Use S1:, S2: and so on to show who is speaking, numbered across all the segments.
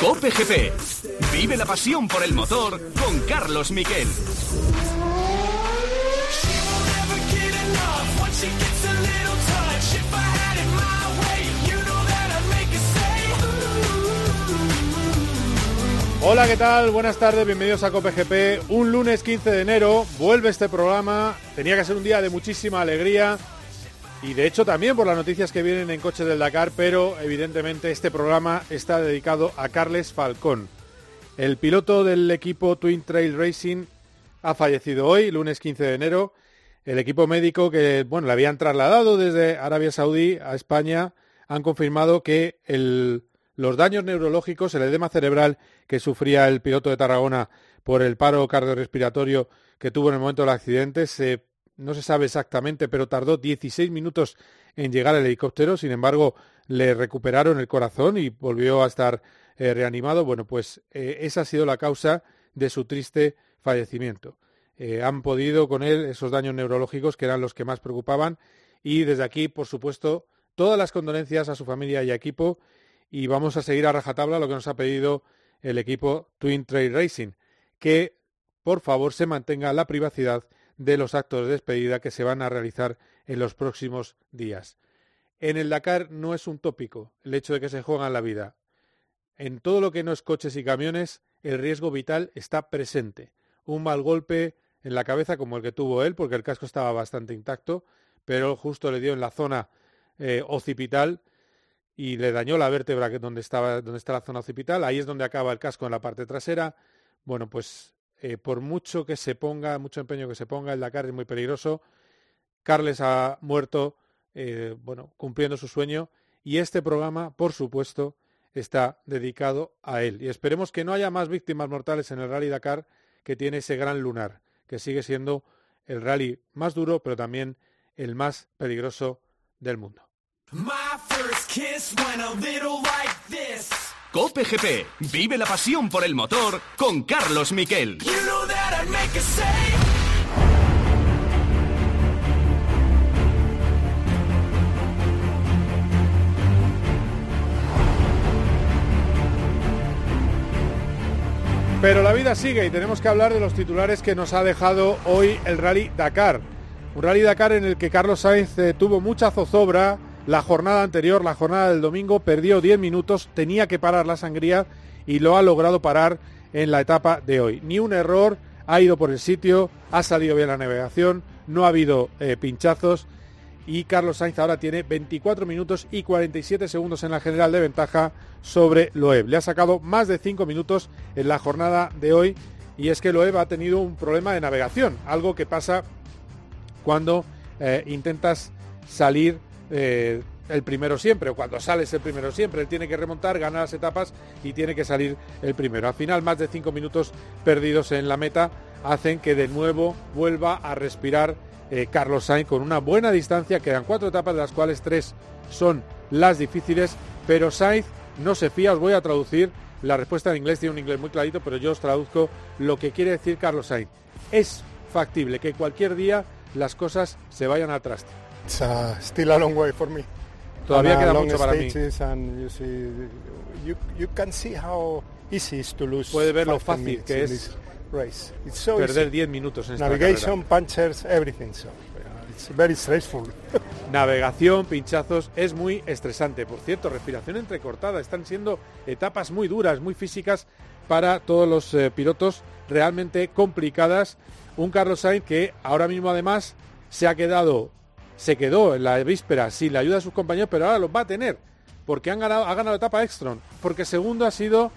S1: Cope GP. Vive la pasión por el motor con Carlos Miquel.
S2: Hola, ¿qué tal? Buenas tardes, bienvenidos a COPGP. Un lunes 15 de enero vuelve este programa. Tenía que ser un día de muchísima alegría y de hecho también por las noticias que vienen en Coche del Dakar, pero evidentemente este programa está dedicado a Carles Falcón. El piloto del equipo Twin Trail Racing ha fallecido hoy, lunes 15 de enero. El equipo médico que bueno, le habían trasladado desde Arabia Saudí a España han confirmado que los daños neurológicos, el edema cerebral que sufría el piloto de Tarragona por el paro cardiorrespiratorio que tuvo en el momento del accidente, no se sabe exactamente, pero tardó 16 minutos en llegar al helicóptero, sin embargo, le recuperaron el corazón y volvió a estar eh, reanimado. Bueno, pues eh, esa ha sido la causa de su triste fallecimiento. Eh, han podido con él esos daños neurológicos que eran los que más preocupaban y desde aquí, por supuesto, todas las condolencias a su familia y equipo y vamos a seguir a rajatabla lo que nos ha pedido el equipo Twin Trail Racing, que por favor se mantenga la privacidad de los actos de despedida que se van a realizar en los próximos días. En el Dakar no es un tópico el hecho de que se juegan la vida. En todo lo que no es coches y camiones, el riesgo vital está presente. Un mal golpe en la cabeza como el que tuvo él, porque el casco estaba bastante intacto, pero justo le dio en la zona eh, occipital y le dañó la vértebra donde, estaba, donde está la zona occipital. Ahí es donde acaba el casco en la parte trasera. Bueno, pues eh, por mucho que se ponga, mucho empeño que se ponga, el Dakar es muy peligroso. Carles ha muerto, eh, bueno, cumpliendo su sueño. Y este programa, por supuesto, está dedicado a él. Y esperemos que no haya más víctimas mortales en el Rally Dakar que tiene ese gran lunar, que sigue siendo el rally más duro, pero también el más peligroso del mundo.
S1: Cope GP, vive la pasión por el motor con Carlos Miquel.
S2: Pero la vida sigue y tenemos que hablar de los titulares que nos ha dejado hoy el Rally Dakar. Un Rally Dakar en el que Carlos Sainz eh, tuvo mucha zozobra, la jornada anterior, la jornada del domingo, perdió 10 minutos, tenía que parar la sangría y lo ha logrado parar en la etapa de hoy. Ni un error, ha ido por el sitio, ha salido bien la navegación, no ha habido eh, pinchazos y Carlos Sainz ahora tiene 24 minutos y 47 segundos en la general de ventaja sobre Loeb. Le ha sacado más de 5 minutos en la jornada de hoy y es que Loeb ha tenido un problema de navegación, algo que pasa cuando eh, intentas salir eh, el primero siempre, o cuando sales el primero siempre. Él tiene que remontar, ganar las etapas y tiene que salir el primero. Al final, más de cinco minutos perdidos en la meta hacen que de nuevo vuelva a respirar eh, Carlos Sainz con una buena distancia. Quedan cuatro etapas, de las cuales tres son las difíciles, pero Sainz no se fía. Os voy a traducir la respuesta en inglés, tiene un inglés muy clarito, pero yo os traduzco lo que quiere decir Carlos Sainz. Es factible que cualquier día las cosas se vayan al traste.
S3: It's uh, still a long way for me.
S2: Todavía queda mucho para mí.
S3: And you see, you, you can see how easy is to lose
S2: Puede ver lo fácil que es
S3: race. It's so
S2: perder 10 minutos en esta
S3: Navigation,
S2: carrera.
S3: punchers, everything. So, it's very stressful.
S2: Navegación, pinchazos, es muy estresante. Por cierto, respiración entrecortada. Están siendo etapas muy duras, muy físicas para todos los eh, pilotos, realmente complicadas. Un Carlos Sainz que ahora mismo además se ha quedado se quedó en la víspera sin la ayuda de sus compañeros, pero ahora los va a tener, porque han ganado, ha ganado la etapa Extron, porque segundo ha sido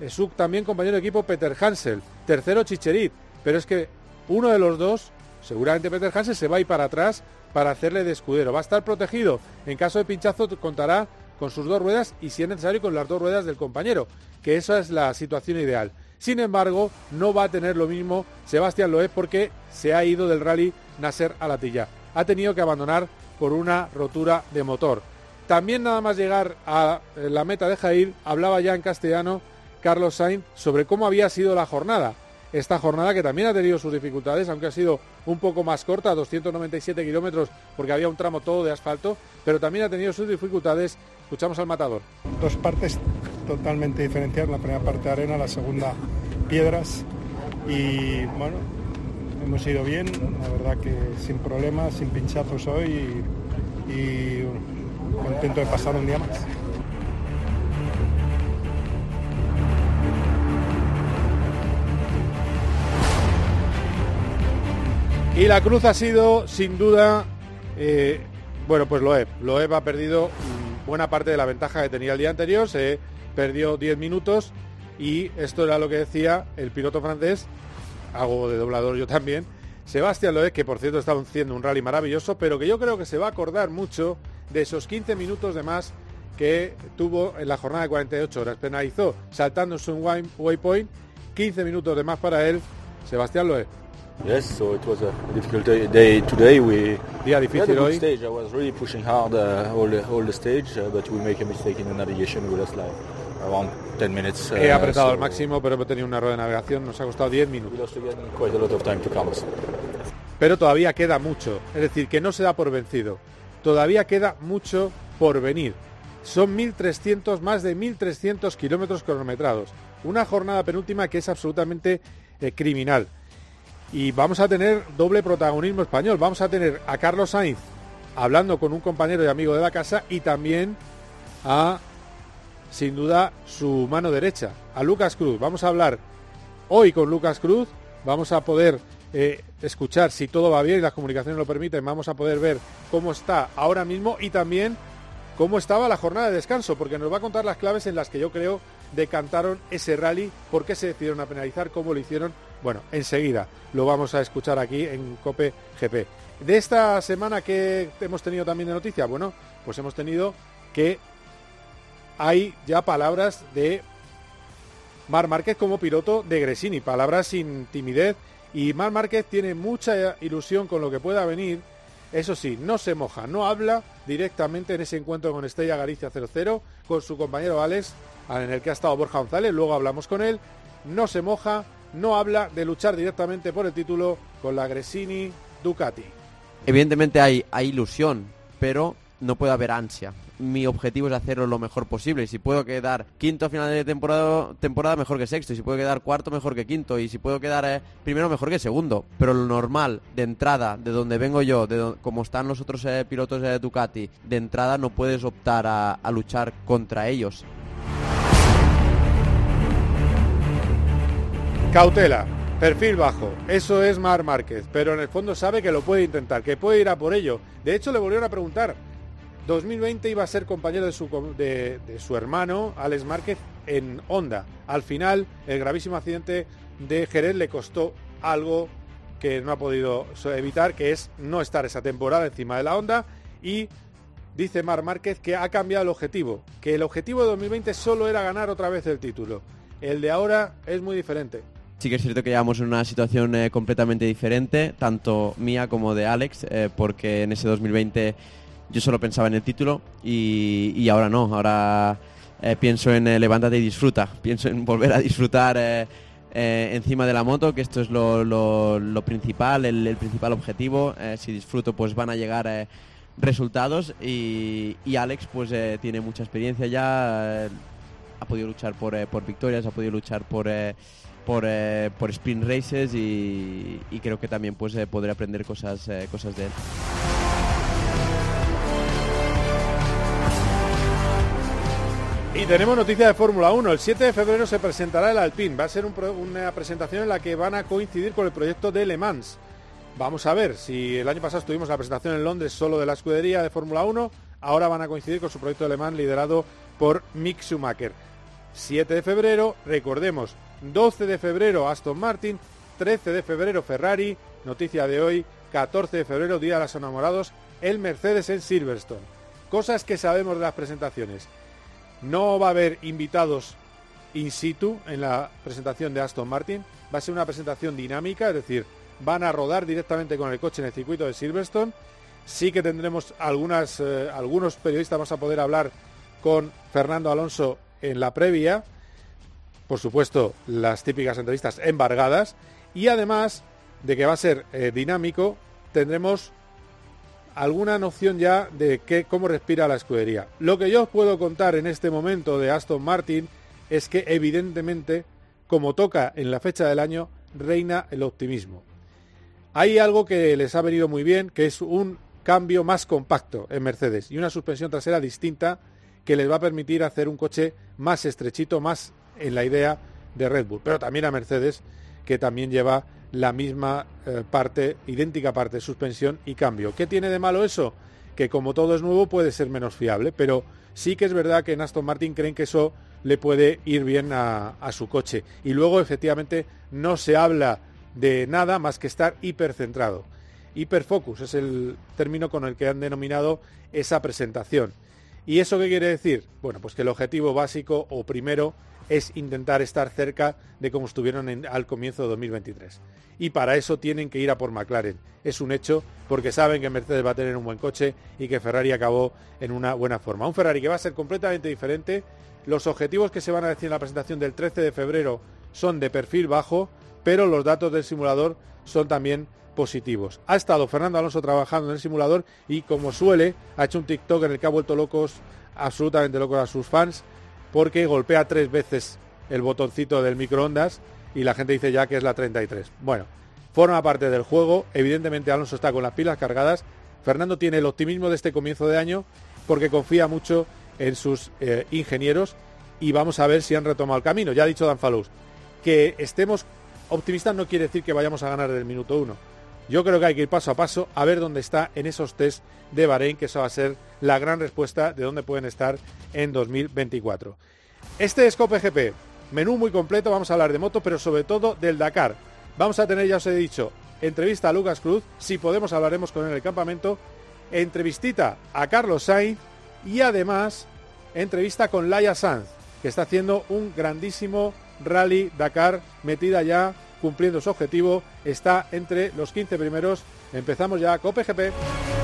S2: eh, su también compañero de equipo Peter Hansel, tercero Chicherit, pero es que uno de los dos, seguramente Peter Hansel, se va a ir para atrás para hacerle de escudero. Va a estar protegido. En caso de pinchazo contará con sus dos ruedas y si es necesario con las dos ruedas del compañero, que esa es la situación ideal. Sin embargo, no va a tener lo mismo Sebastián Loeb porque se ha ido del rally Nasser Alatilla ha tenido que abandonar por una rotura de motor. También nada más llegar a eh, la meta de Jair, hablaba ya en castellano Carlos Sainz sobre cómo había sido la jornada. Esta jornada que también ha tenido sus dificultades, aunque ha sido un poco más corta, 297 kilómetros, porque había un tramo todo de asfalto, pero también ha tenido sus dificultades Escuchamos al matador.
S3: Dos partes totalmente diferenciadas, la primera parte arena, la segunda piedras y bueno, hemos ido bien, la verdad que sin problemas, sin pinchazos hoy y, contento de pasar un día más.
S2: Y la cruz ha sido, sin duda, eh, bueno, pues Loeb. Loeb ha perdido buena parte de la ventaja que tenía el día anterior, se perdió 10 minutos y esto era lo que decía el piloto francés, hago de doblador yo también, Sebastián Loeb, que por cierto estaba haciendo un rally maravilloso, pero que yo creo que se va a acordar mucho de esos 15 minutos de más que tuvo en la jornada de 48 horas. Penalizó saltando su waypoint, 15 minutos de más para él, Sebastián Loeb.
S4: Yes, so it was a difficult day today. We
S2: Día difícil hoy.
S4: stage. I was really pushing hard uh, all, the, all the stage, uh, but we make a mistake in the navigation. We lost like around 10 minutes.
S2: He
S4: uh,
S2: apretado al máximo, pero hemos tenido un error de navegación, nos ha costado 10
S4: We
S2: minutos. Pero todavía queda mucho, es decir, que no se da por vencido. Todavía queda mucho por venir. Son 1.300, más de 1.300 kilómetros cronometrados. Una jornada penúltima que es absolutamente eh, criminal. Y vamos a tener doble protagonismo español. Vamos a tener a Carlos Sainz hablando con un compañero y amigo de la casa y también a, sin duda, su mano derecha, a Lucas Cruz. Vamos a hablar hoy con Lucas Cruz. Vamos a poder eh, escuchar si todo va bien y las comunicaciones lo permiten. Vamos a poder ver cómo está ahora mismo y también cómo estaba la jornada de descanso, porque nos va a contar las claves en las que yo creo decantaron ese rally, por qué se decidieron a penalizar, cómo lo hicieron. Bueno, enseguida lo vamos a escuchar aquí en Cope GP. De esta semana que hemos tenido también de noticia, bueno, pues hemos tenido que hay ya palabras de Mar Márquez como piloto de Gresini, palabras sin timidez y Mar Márquez tiene mucha ilusión con lo que pueda venir. Eso sí, no se moja, no habla directamente en ese encuentro con Estrella Galicia 00 con su compañero Alex, en el que ha estado Borja González, luego hablamos con él, no se moja, no habla de luchar directamente por el título con la Gresini Ducati.
S5: Evidentemente hay, hay ilusión, pero no puede haber ansia. Mi objetivo es hacerlo lo mejor posible. Y si puedo quedar quinto a final de temporada, temporada mejor que sexto. Y si puedo quedar cuarto, mejor que quinto. Y si puedo quedar eh, primero, mejor que segundo. Pero lo normal, de entrada, de donde vengo yo, de do- como están los otros eh, pilotos de Ducati, de entrada no puedes optar a, a luchar contra ellos.
S2: Cautela, perfil bajo, eso es Mar Márquez, pero en el fondo sabe que lo puede intentar, que puede ir a por ello. De hecho, le volvieron a preguntar. 2020 iba a ser compañero de su, de, su hermano, Alex Márquez, en Honda. Al final, el gravísimo accidente de Jerez le costó algo que no ha podido evitar, que es no estar esa temporada encima de la Honda y dice Mar Márquez que ha cambiado el objetivo, que el objetivo de 2020 solo era ganar otra vez el título. El de ahora es muy diferente.
S5: Sí que es cierto que llevamos en una situación eh, completamente diferente, tanto mía como de Alex, eh, porque en ese 2020 yo solo pensaba en el título y, ahora no, ahora eh, pienso en eh, levántate y disfruta, pienso en volver a disfrutar eh, eh, encima de la moto, que esto es lo, lo- principal, el, principal objetivo, si disfruto pues van a llegar resultados y, y Alex pues tiene mucha experiencia ya, ha podido luchar por, por victorias, ha podido luchar por... por, por sprint races y, creo que también pues podré aprender cosas, cosas de él.
S2: Y tenemos noticia de Fórmula 1. El 7 de febrero se presentará el Alpine. Va a ser una presentación en la que van a coincidir con el proyecto de Le Mans. Vamos a ver si el año pasado estuvimos la presentación en Londres solo de la escudería de Fórmula 1. Ahora van a coincidir con su proyecto de Le Mans liderado por Mick Schumacher. 7 de febrero, recordemos, 12 de febrero Aston Martin, 13 de febrero Ferrari, noticia de hoy, 14 de febrero Día de los Enamorados, el Mercedes en Silverstone. Cosas que sabemos de las presentaciones. No va a haber invitados in situ en la presentación de Aston Martin. Va a ser una presentación dinámica, es decir, van a rodar directamente con el coche en el circuito de Silverstone. Sí que tendremos eh, algunos periodistas, vamos a poder hablar con Fernando Alonso en la previa. Por supuesto, las típicas entrevistas embargadas. Y además de que va a ser eh, dinámico, tendremos alguna noción ya de qué, cómo respira la escudería. Lo que yo os puedo contar en este momento de Aston Martin es que evidentemente, como toca en la fecha del año, reina el optimismo. Hay algo que les ha venido muy bien, que es un cambio más compacto en Mercedes y una suspensión trasera distinta que les va a permitir hacer un coche más estrechito, más en la idea de Red Bull. Pero también a Mercedes, que también lleva la misma eh, parte, idéntica parte, suspensión y cambio. ¿Qué tiene de malo eso? Que como todo es nuevo puede ser menos fiable, pero sí que es verdad que en Aston Martin creen que eso le puede ir bien a, a su coche. Y luego efectivamente no se habla de nada más que estar hipercentrado. Hiperfocus es el término con el que han denominado esa presentación. ¿Y eso qué quiere decir? Bueno, pues que el objetivo básico o primero es intentar estar cerca de como estuvieron al comienzo de 2023. Y para eso tienen que ir a por McLaren. Es un hecho porque saben que Mercedes va a tener un buen coche y que Ferrari acabó en una buena forma. Un Ferrari que va a ser completamente diferente. Los objetivos que se van a decir en la presentación del 13 de febrero son de perfil bajo, pero los datos del simulador son también positivos. Ha estado Fernando Alonso trabajando en el simulador y como suele ha hecho un TikTok en el que ha vuelto locos, absolutamente locos a sus fans porque golpea tres veces el botoncito del microondas y la gente dice ya que es la 33. Bueno, forma parte del juego, evidentemente Alonso está con las pilas cargadas, Fernando tiene el optimismo de este comienzo de año porque confía mucho en sus eh, ingenieros y vamos a ver si han retomado el camino. Ya ha dicho Dan Falous, que estemos optimistas no quiere decir que vayamos a ganar del minuto uno. Yo creo que hay que ir paso a paso a ver dónde está en esos test de Bahrein, que eso va a ser la gran respuesta de dónde pueden estar en 2024. Este es Cope GP, menú muy completo, vamos a hablar de moto, pero sobre todo del Dakar. Vamos a tener, ya os he dicho, entrevista a Lucas Cruz, si podemos hablaremos con él en el campamento, entrevistita a Carlos Sainz y además entrevista con Laia Sanz, que está haciendo un grandísimo rally Dakar, metida ya cumpliendo su objetivo, está entre los 15 primeros. Empezamos ya Cope GP.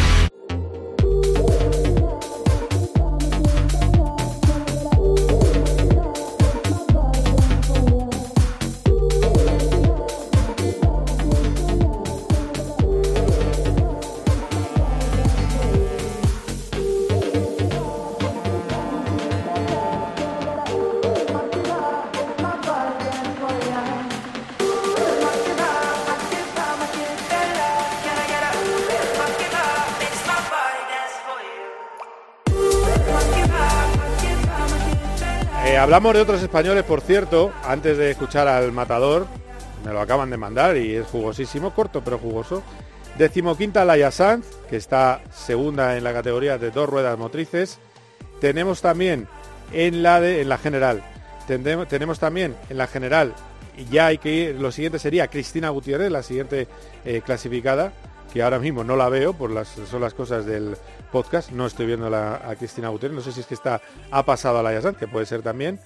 S2: hablamos de otros españoles, por cierto, antes de escuchar al matador, me lo acaban de mandar y es jugosísimo, corto pero jugoso. Decimoquinta Laia Sanz, que está segunda en la categoría de dos ruedas motrices. Tenemos también en la de en la general. Tendem- tenemos también en la general, y ya hay que ir, lo siguiente sería Cristina Gutiérrez, la siguiente eh, clasificada, que ahora mismo no la veo, por las, son las cosas del podcast, no estoy viendo la- a Cristina Gutiérrez, no sé si es que está, ha pasado a la Yasan, que puede ser también.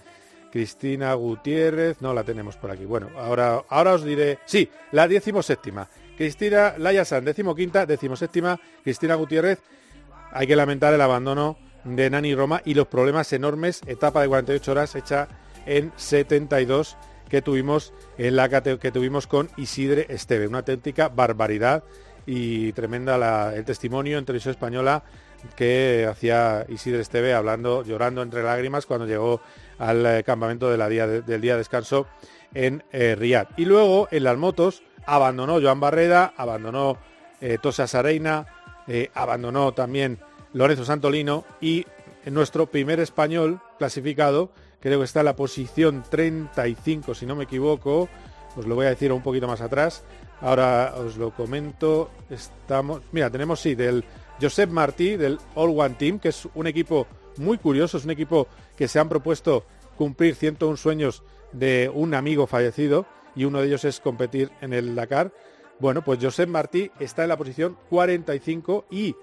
S2: Cristina Gutiérrez, no la tenemos por aquí. Bueno, ahora, ahora os diré, sí, la decimoséptima. Cristina Layasan, decimoquinta, decimoséptima, Cristina Gutiérrez. Hay que lamentar el abandono de Nani Roma y los problemas enormes, etapa de 48 horas hecha en 72 que tuvimos en la que tuvimos con Isidre Esteve, una auténtica barbaridad y tremenda la- el testimonio en televisión española que hacía Isidre Esteve hablando, llorando entre lágrimas cuando llegó al eh, campamento de la día de- del día de descanso en eh. Y luego en las motos abandonó Joan Barreda, abandonó eh, Tosa eh, abandonó también Lorenzo Santolino y nuestro primer español clasificado, creo que está en la posición 35, si no me equivoco, os lo voy a decir un poquito más atrás, ahora os lo comento, estamos, mira, tenemos sí, del Josep Martí, del All One Team, que es un equipo muy curioso, es un equipo que se han propuesto cumplir 101 sueños de un amigo fallecido y uno de ellos es competir en el Dakar. Bueno, pues Josep Martí está en la posición 45 y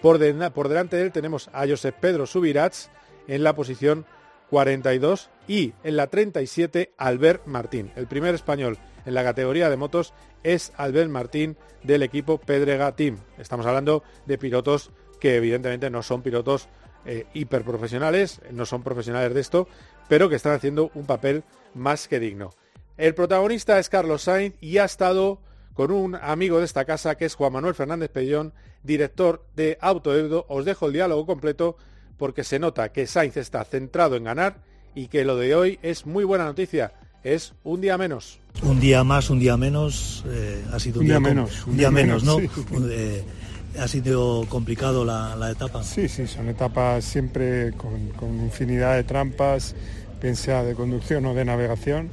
S2: por, por delante de él tenemos a Josep Pedro Subirats en la posición 42 y en la 37 Albert Martín. El primer español en la categoría de motos es Albert Martín del equipo Pedrega Team. Estamos hablando de pilotos que evidentemente no son pilotos eh, hiperprofesionales, no son profesionales de esto, pero que están haciendo un papel más que digno. El protagonista es Carlos Sainz y ha estado con un amigo de esta casa que es Juan Manuel Fernández Pellón, director de Autoebdo. Os dejo el diálogo completo porque se nota que Sainz está centrado en ganar y que lo de hoy es muy buena noticia. Es un día menos.
S6: Un día más, un día menos. Eh, ha sido un, día, menos. Un día, menos, ¿no? Eh, ha sido complicado la, etapa.
S3: Sí, sí, son etapas siempre con, con infinidad de trampas, sea de conducción o de navegación.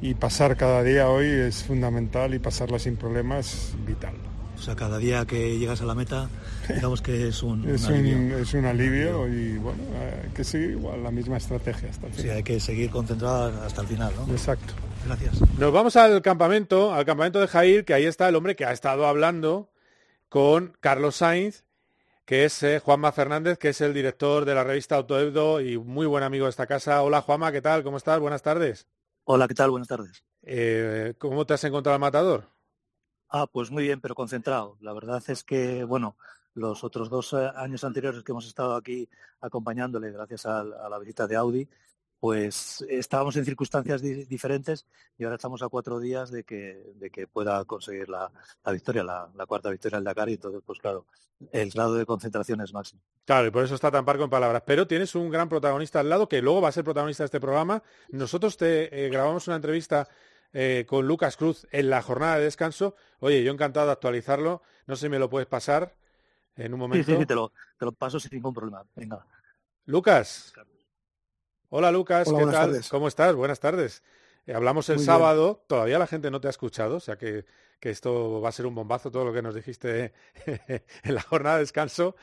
S3: Y pasar cada día hoy es fundamental y pasarla sin problemas vital.
S6: O sea, cada día que llegas a la meta, digamos que es un,
S3: es un, alivio. Es un alivio y bueno, hay que seguir igual la misma estrategia hasta el final.
S6: Sí, hay que seguir concentrado hasta el final, ¿no?
S3: Exacto.
S6: Gracias.
S2: Nos vamos al campamento, al campamento de Jair, que ahí está el hombre que ha estado hablando con Carlos Sainz, que es eh, Juanma Fernández, que es el director de la revista Autoebdo y muy buen amigo de esta casa. Hola Juanma, ¿qué tal? ¿Cómo estás? Buenas tardes.
S6: Hola, ¿qué tal? Buenas tardes.
S2: Eh, ¿Cómo te has encontrado al matador?
S6: Ah, pues muy bien, pero concentrado. La verdad es que, bueno, los otros dos eh, años anteriores que hemos estado aquí acompañándole gracias a, la visita de Audi, pues estábamos en circunstancias diferentes y ahora estamos a cuatro días de que, de que pueda conseguir la, victoria, la, cuarta victoria del Dakar y entonces, pues claro, el grado de concentración es máximo.
S2: Claro, y por eso está tan parco en palabras. Pero tienes un gran protagonista al lado que luego va a ser protagonista de este programa. Nosotros te eh, grabamos una entrevista eh, con Lucas Cruz en la jornada de descanso. Oye, yo encantado de actualizarlo. No sé si me lo puedes pasar en un momento.
S6: Sí, sí, te, lo, te lo paso sin ningún problema. Venga.
S2: Lucas. Hola Lucas, ¿qué tal? ¿Cómo estás? Buenas tardes. Eh, hablamos el sábado, todavía la gente no te ha escuchado, o sea que, que, esto va a ser un bombazo todo lo que nos dijiste en la jornada de descanso.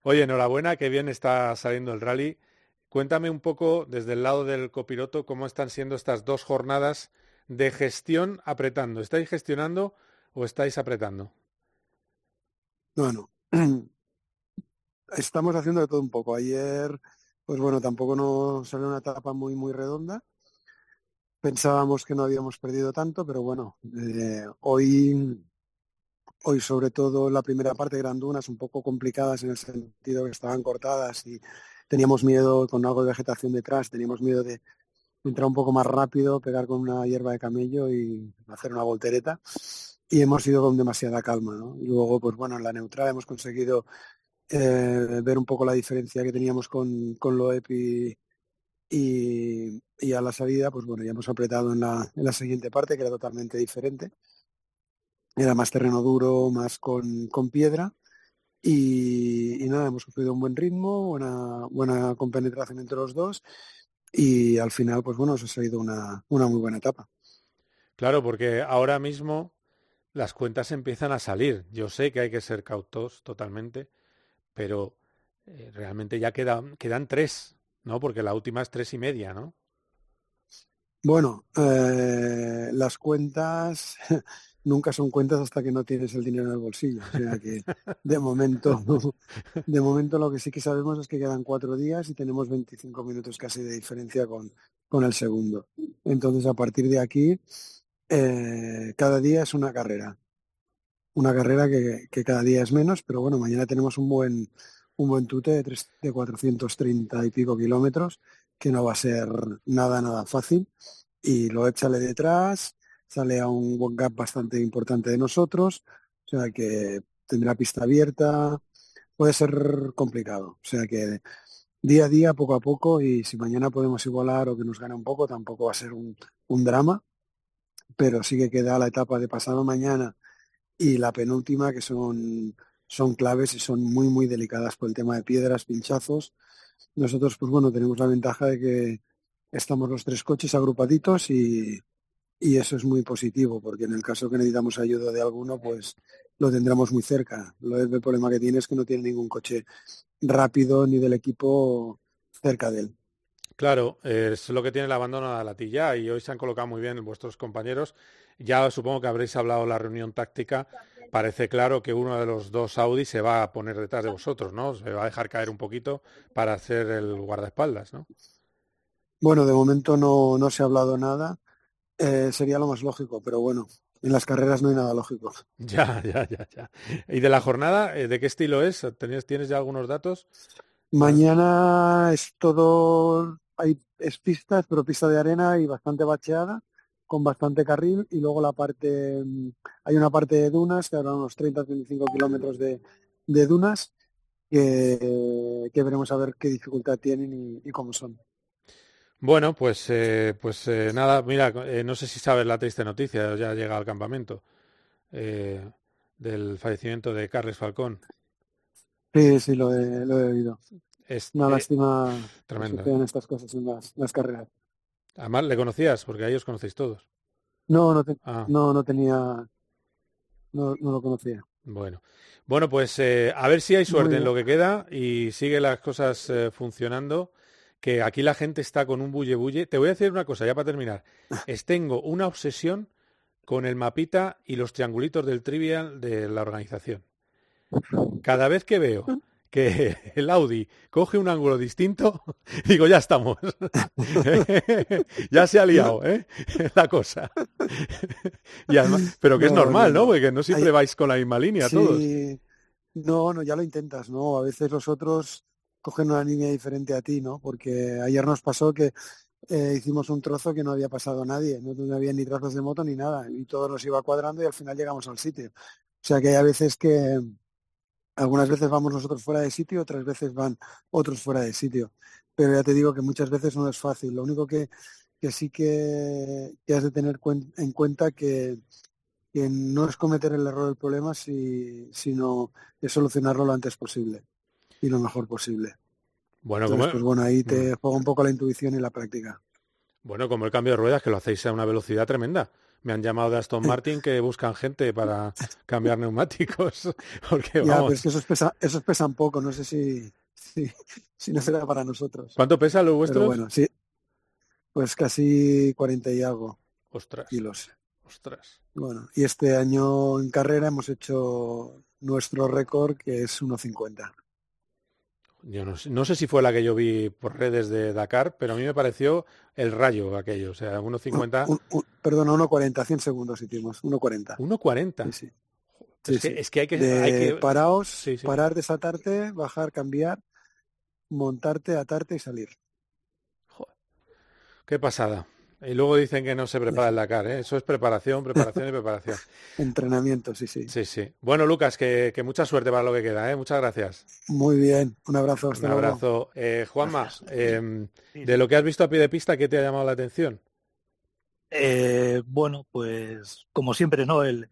S2: Oye, enhorabuena, que bien está saliendo el rally. Cuéntame un poco desde el lado del copiloto cómo están siendo estas dos jornadas de gestión apretando. ¿Estáis gestionando o estáis apretando?
S7: Bueno, estamos haciendo de todo un poco. Ayer, pues bueno, tampoco nos salió una etapa muy, muy redonda. Pensábamos que no habíamos perdido tanto, pero bueno, eh, hoy, hoy sobre todo la primera parte eran dunas un poco complicadas en el sentido que estaban cortadas y teníamos miedo con algo de vegetación detrás, teníamos miedo de, entrar un poco más rápido, pegar con una hierba de camello y hacer una voltereta. Y hemos ido con demasiada calma, ¿no? Y luego, pues bueno, en la neutral hemos conseguido eh, ver un poco la diferencia que teníamos con, con Loep y, y, a la salida, pues bueno, ya hemos apretado en la, en la siguiente parte, que era totalmente diferente. Era más terreno duro, más con, con piedra. Y, y, nada, hemos cogido un buen ritmo, buena, buena compenetración entre los dos y al final, pues bueno, se ha salido una, una muy buena etapa.
S2: Claro, porque ahora mismo las cuentas empiezan a salir. Yo sé que hay que ser cautos totalmente, pero eh, realmente ya quedan, quedan tres, ¿no? Porque la última es tres y media, ¿no?
S7: Bueno, eh, las cuentas nunca son cuentas hasta que no tienes el dinero en el bolsillo. O sea que de momento, de momento lo que sí que sabemos es que quedan cuatro días y tenemos 25 minutos casi de diferencia con, con el segundo. Entonces a partir de aquí, eh, cada día es una carrera. Una carrera que, que, cada día es menos, pero bueno, mañana tenemos un buen, un buen tute de, tres, de 430 y pico kilómetros, que no va a ser nada, nada fácil. Y lo échale detrás, sale a un gap bastante importante de nosotros, o sea que tendrá pista abierta, puede ser complicado, o sea que día a día, poco a poco, y si mañana podemos igualar o que nos gane un poco, tampoco va a ser un, un drama, pero sí que queda la etapa de pasado mañana y la penúltima que son, son claves y son muy, muy delicadas por el tema de piedras, pinchazos. Nosotros, pues bueno, tenemos la ventaja de que estamos los tres coches agrupaditos y, y eso es muy positivo porque en el caso que necesitamos ayuda de alguno pues lo tendremos muy cerca. Lo, el problema que tiene es que no tiene ningún coche rápido ni del equipo cerca de él.
S2: Claro, es lo que tiene el abandono de la latilla y hoy se han colocado muy bien vuestros compañeros. Ya supongo que habréis hablado de la reunión táctica. Parece claro que uno de los dos Audi se va a poner detrás de vosotros, ¿no? Se va a dejar caer un poquito para hacer el guardaespaldas, ¿no?
S7: Bueno, de momento no, no se ha hablado nada. Eh, sería lo más lógico, pero bueno, en las carreras no hay nada lógico.
S2: Ya, ya, ya, ya. ¿Y de la jornada, eh, de qué estilo es? ¿Tienes, ¿Tienes ya algunos datos?
S7: Mañana es todo, hay es pistas, pero pista de arena y bastante bacheada, con bastante carril, y luego la parte, mm, hay una parte de dunas, que habrá unos 30-35 kilómetros de, de dunas, que, que veremos a ver qué dificultad tienen y, y cómo son.
S2: Bueno, pues, eh, pues eh, nada, mira, eh, no sé si sabes la triste noticia, ya llega al campamento, eh, del fallecimiento de Carles Falcón.
S7: Sí, sí, lo he, lo he oído.
S2: Es
S7: Una
S2: eh,
S7: lástima que
S2: tremendo.
S7: sucedan estas cosas en las, las carreras.
S2: Además, le conocías, porque ahí os conocéis todos.
S7: No, no, te-
S2: Ah.
S7: no, no tenía, no, no lo conocía.
S2: Bueno, bueno, pues eh, a ver si hay suerte en lo que queda y sigue las cosas funcionando. Que aquí la gente está con un bulle bulle. Te voy a decir una cosa, ya para terminar. Es, tengo una obsesión con el mapita y los triangulitos del trivial de la organización. Cada vez que veo que el Audi coge un ángulo distinto, digo, ya estamos. ya se ha liado, ¿eh? La cosa. Y además- pero que es
S7: No,
S2: normal,
S7: no,
S2: ¿no?
S7: no.
S2: Porque no siempre
S7: Hay-
S2: vais con la misma línea todos.
S7: No, no, ya lo intentas, ¿no? A veces los otros cogen una línea diferente a ti, ¿no? Porque ayer nos pasó que eh, hicimos un trozo que no había pasado nadie, no, no había ni trazos de moto ni nada, y todo nos iba cuadrando y al final llegamos al sitio. O sea que hay a veces que algunas veces vamos nosotros fuera de sitio, otras veces van otros fuera de sitio. Pero ya te digo que muchas veces no es fácil. Lo único que, que sí que, que has de tener cuen- en cuenta que, que no es cometer el error del problema, si- sino es solucionarlo lo antes posible y lo mejor posible.
S2: Bueno,
S7: Entonces,
S2: como,
S7: pues bueno, ahí te juega un poco la intuición y la práctica.
S2: bueno, como el cambio de ruedas, que lo hacéis a una velocidad tremenda. Me han llamado de Aston Martin que buscan gente para cambiar neumáticos. Porque
S7: Ya,
S2: vamos,
S7: pero es que esos, pesa, esos pesan poco, no sé si, si, si no será para nosotros.
S2: ¿cuánto pesan los vuestros?
S7: Pero bueno, sí, pues casi 40 y algo
S2: Ostras,
S7: kilos.
S2: ostras.
S7: Bueno, y este año en carrera hemos hecho nuestro récord que es 1.50.
S2: Yo no sé, no sé si fue la que yo vi por redes de Dakar, pero a mí me pareció el rayo aquello. O sea, 1.50,
S7: Un- un- perdona, 1.40, 100 segundos hicimos, 1.40.
S2: 1.40.
S7: Sí, sí.
S2: Es,
S7: Sí,
S2: que,
S7: sí.
S2: es que hay que...
S7: De
S2: hay que-
S7: paraos, parar, desatarte, bajar, cambiar, montarte, atarte y salir.
S2: Qué pasada. Y luego dicen que no se prepara el Dakar, ¿eh? Eso es preparación, preparación y preparación.
S7: Entrenamiento, sí, sí.
S2: Sí, sí. Bueno, Lucas, que, que mucha suerte para lo que queda, ¿eh? Muchas gracias.
S7: Muy bien, un abrazo. Hasta
S2: Un abrazo. Eh, Juanma, em,
S6: Sí,
S2: de lo que has visto a pie de pista, ¿qué te ha llamado la atención?
S6: Eh, bueno, pues como siempre, ¿no? El,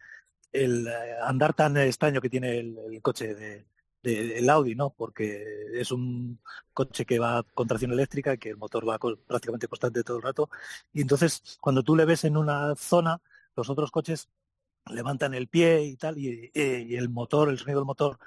S6: el eh, andar tan extraño que tiene el, el coche de, de- el Audi, ¿no? Porque es un coche que va con tracción eléctrica, que el motor va prácticamente constante todo el rato. Y entonces, cuando tú le ves en una zona, los otros coches levantan el pie y tal, y, eh, y el motor, el sonido del motor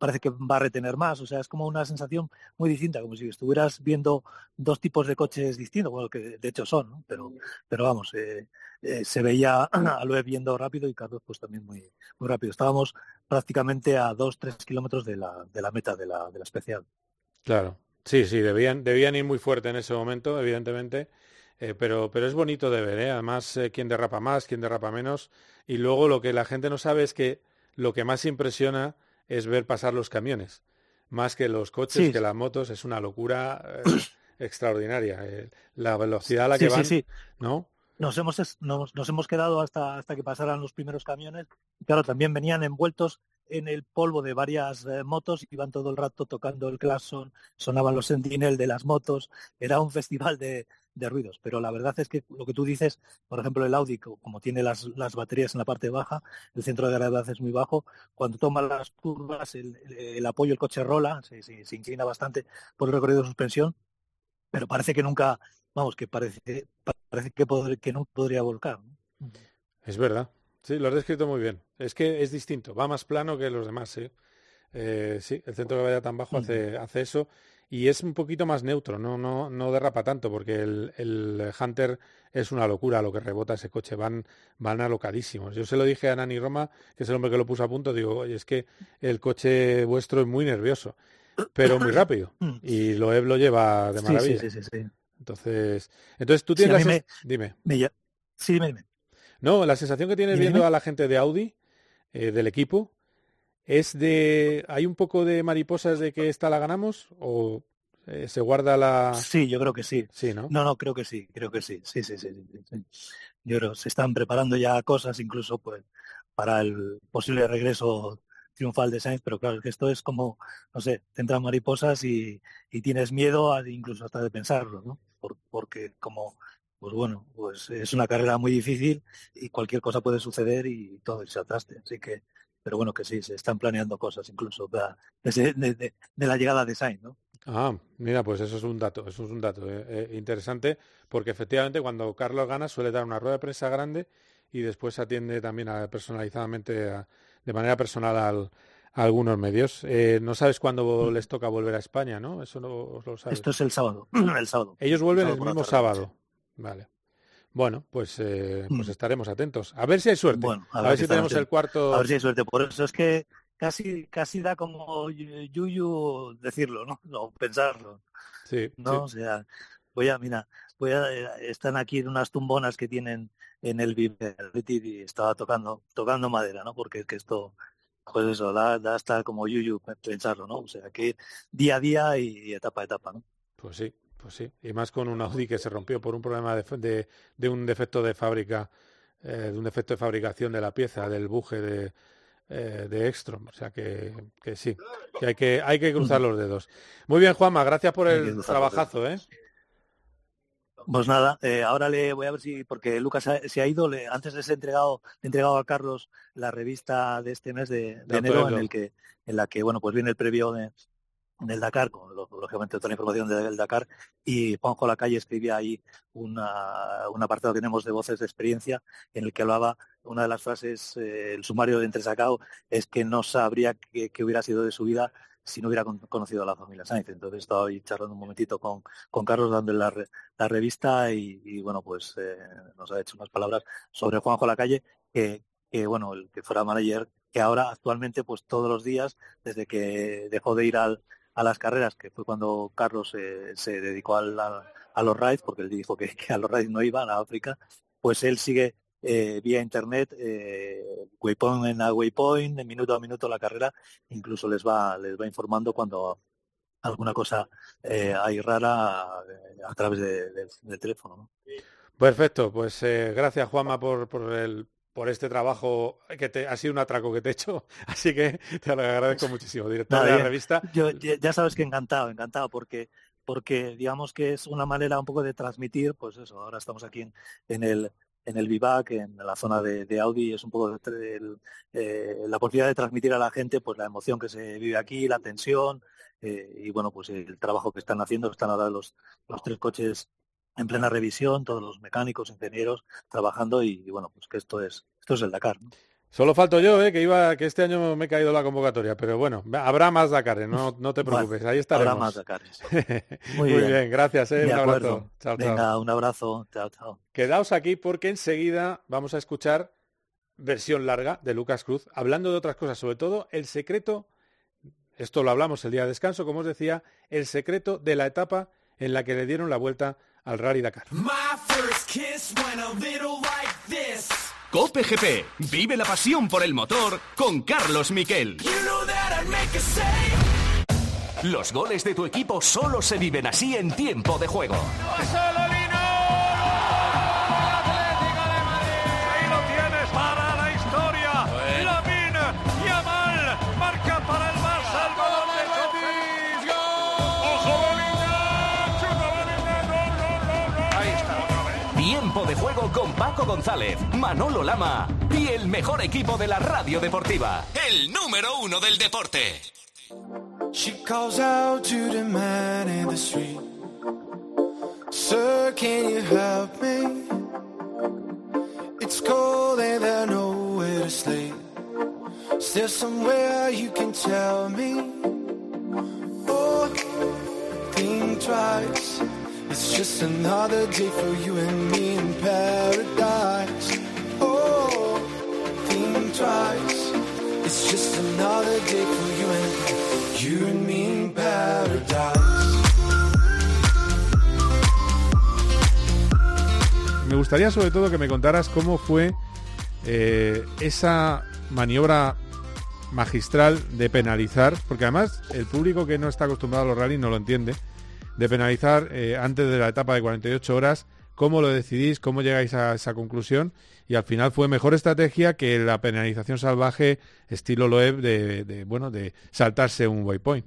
S6: parece que va a retener más. O sea, es como una sensación muy distinta, como si estuvieras viendo dos tipos de coches distintos, bueno, que de hecho son, ¿no? Pero, pero vamos, eh, eh, se veía a Loeb viendo rápido y Carlos pues también muy, muy rápido. Estábamos prácticamente a dos, tres kilómetros de la, de la meta de la, de la especial.
S2: Claro. Sí, sí, debían, debían ir muy fuerte en ese momento, evidentemente. eh, pero, pero es bonito de ver. Además, quién derrapa más, quién derrapa menos. Y luego lo que la gente no sabe es que lo que más impresiona es ver pasar los camiones. Más que los coches,
S6: Sí.
S2: que las motos, es una locura eh, extraordinaria. eh, la velocidad a la que
S6: Sí,
S2: van,
S6: sí.
S2: ¿no?
S6: Nos hemos, nos hemos quedado hasta, hasta que pasaran los primeros camiones. Claro, también venían envueltos en el polvo de varias eh, motos, iban todo el rato tocando el claxon, sonaban los sentinel de las motos, era un festival de, ruidos. Pero la verdad es que lo que tú dices, por ejemplo, el Audi, co- como tiene las, las baterías en la parte baja, el centro de gravedad es muy bajo, cuando toma las curvas, el, apoyo, el coche rola, se, inclina bastante por el recorrido de suspensión, pero parece que nunca, vamos, que parece, parece que, no podría volcar.
S2: Es verdad. Sí, lo has descrito muy bien. Es que es distinto, va más plano que los demás, sí. Eh, sí, el centro de gravedad tan bajo hace, hace eso. y es un poquito más neutro, no, no, no derrapa tanto, porque el, el, Hunter es una locura lo que rebota ese coche, van, van alocadísimos. Yo se lo dije a Nani Roma, que es el hombre que lo puso a punto, digo, oye, es que el coche vuestro es muy nervioso, pero muy rápido, y Loeb lo lleva de maravilla.
S6: Sí, sí, sí,
S2: entonces, entonces tú tienes
S6: la
S2: Dime.
S6: Sí, dime, dime.
S2: No, la sensación que tienes viendo a la gente de Audi, eh, del equipo, ¿Es de. ¿Hay un poco de mariposas de que esta la ganamos? ¿O eh, se guarda la.?
S6: Sí, yo creo que sí.
S2: Sí, ¿no?
S6: No, no, creo que sí, creo que sí. Sí, sí, sí. sí, Yo creo se están preparando ya cosas incluso pues para el posible regreso triunfal de Sainz, pero claro, que esto es como, no sé, te entran mariposas y, y tienes miedo incluso hasta de pensarlo, ¿no? porque como pues bueno, pues es una carrera muy difícil y cualquier cosa puede suceder y todo se atraste. Así que pero bueno, que sí, se están planeando cosas incluso de, la llegada de Sainz, ¿no?
S2: Ah, mira, pues eso es un dato, eso es un dato eh, eh, interesante, porque efectivamente cuando Carlos gana suele dar una rueda de prensa grande y después atiende también personalizadamente de manera personal a algunos medios. Eh, no sabes cuándo mm. les toca volver a España, ¿no? Eso no lo sabes.
S6: Esto es el sábado, el sábado.
S2: Ellos vuelven el, mismo sábado. Vale. Bueno, pues, eh, pues mm. estaremos atentos. A ver si hay suerte. a, ver, si tenemos el cuarto.
S6: A ver si hay suerte. Por eso es que casi casi da como yuyu decirlo, ¿no? No, pensarlo.
S2: Sí.
S6: ¿no? O sea, voy a, mira, voy a, eh, están aquí en unas tumbonas que tienen en el Viver y estaba tocando, tocando madera, ¿no? Porque es que esto, pues eso, da, da hasta como yuyu pensarlo, ¿no? O sea, que día a día y etapa a etapa, ¿no?
S2: Pues sí, pues sí, y más con un Audi que se rompió por un problema de, de, un defecto de fábrica, eh, de un defecto de fabricación de la pieza, del buje de, eh, de Ekstrom. O sea que, que, sí, que hay que hay que cruzar los dedos. Muy bien, Juanma, gracias por el trabajazo, ¿eh?
S6: Pues nada, eh, ahora le voy a ver si, porque Lucas se ha ido, le, antes de ser entregado, he entregado a Carlos la revista de este mes de, enero, en el que, en la que bueno, pues viene el previo de, del Dakar, con lógicamente toda la información del Dakar, y Juanjo Lacalle escribía ahí una, un apartado que tenemos de voces de experiencia en el que hablaba, una de las frases, eh, el sumario de entresacado es que no sabría qué, hubiera sido de su vida si no hubiera conocido a la familia Sainz. Entonces estaba ahí charlando un momentito con, con Carlos dándole la, la revista y, bueno, pues eh, nos ha hecho unas palabras sobre Juanjo Lacalle, que, que bueno, el que fuera manager que ahora actualmente pues todos los días desde que dejó de ir al, a las carreras, que fue cuando Carlos eh, se dedicó a los raids, porque él dijo que, a los raids no iban a África, pues él sigue eh, vía internet, eh, waypoint en a waypoint, de minuto a minuto la carrera, incluso les va, les va informando cuando alguna cosa hay rara a, través del teléfono.
S2: Perfecto, pues gracias Juanma por, por el por este trabajo que te ha sido un atraco que te he hecho, así que te lo agradezco muchísimo, director de la revista.
S6: Yo, ya sabes que encantado, encantado, porque porque digamos que es una manera un poco de transmitir, pues eso, ahora estamos aquí en, el en el Vivac, en la zona de, Audi, es un poco eh, la posibilidad de transmitir a la gente pues la emoción que se vive aquí, la tensión, eh, y bueno, pues el trabajo que están haciendo, están ahora los, los tres coches en plena revisión, todos los mecánicos, ingenieros trabajando y, bueno, pues que esto es, esto es el Dakar.
S2: Solo falto yo, ¿eh? que iba, que este año me he caído la convocatoria, pero bueno, habrá más Dakar, no, no te preocupes, ahí estaremos.
S6: Habrá más Dakar.
S2: Muy, bien. gracias, ¿eh? un abrazo.
S6: Chao, Venga, un abrazo, chao, chao.
S2: Quedaos aquí porque enseguida vamos a escuchar versión larga de Lucas Cruz, hablando de otras cosas, sobre todo el secreto, esto lo hablamos el día de descanso, como os decía, el secreto de la etapa en la que le dieron la vuelta al Rally Dakar.
S1: Cope GP, vive la pasión por el motor con Carlos Miquel. Los goles de tu equipo solo se viven así en tiempo de juego. Paco González, Manolo Lama y el mejor equipo de la radio deportiva. El número uno del deporte. She calls out to the man in the street. Sir, can you help me? It's cold and there's nowhere to sleep. Is there somewhere you can tell me? Oh,
S8: tries. Me
S2: gustaría sobre todo que me contaras cómo fue eh, esa maniobra magistral de penalizar, porque además el público que no está acostumbrado a los rallies no lo entiende, de penalizar eh, antes de la etapa de 48 horas, cómo lo decidís, cómo llegáis a esa conclusión y al final fue mejor estrategia que la penalización salvaje estilo Loeb de, bueno de saltarse un waypoint.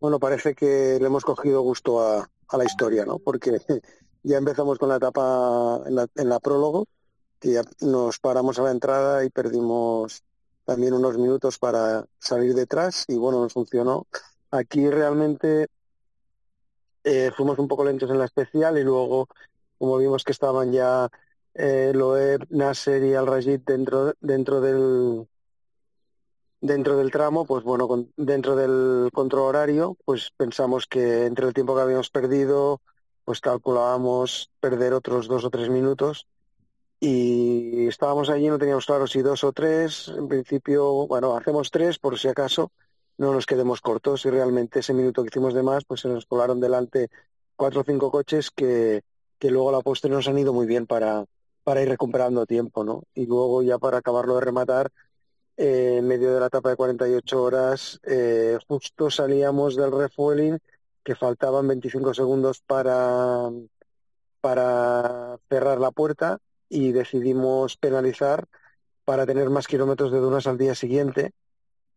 S9: Bueno, parece que le hemos cogido gusto a, a la historia, ¿no? Porque ya empezamos con la etapa en la, en la prólogo, que ya nos paramos a la entrada y perdimos también unos minutos para salir detrás y bueno, nos funcionó. Aquí realmente eh, fuimos un poco lentos en la especial y luego, como vimos que estaban ya eh, Loeb, Nasser y Al-Rajid dentro, dentro del dentro del tramo, pues bueno, dentro del control horario, pues pensamos que entre el tiempo que habíamos perdido, pues calculábamos perder otros dos o tres minutos. Y estábamos allí, no teníamos claro si dos o tres, en principio, bueno, hacemos tres por si acaso no nos quedemos cortos y realmente ese minuto que hicimos de más, pues se nos colaron delante cuatro o cinco coches que, que luego a la postre nos han ido muy bien para, para ir recuperando tiempo, ¿no? Y luego ya para acabarlo de rematar, eh, en medio de la etapa de 48 horas, eh, justo salíamos del refueling, que faltaban 25 segundos para, para cerrar la puerta y decidimos penalizar para tener más kilómetros de dunas al día siguiente,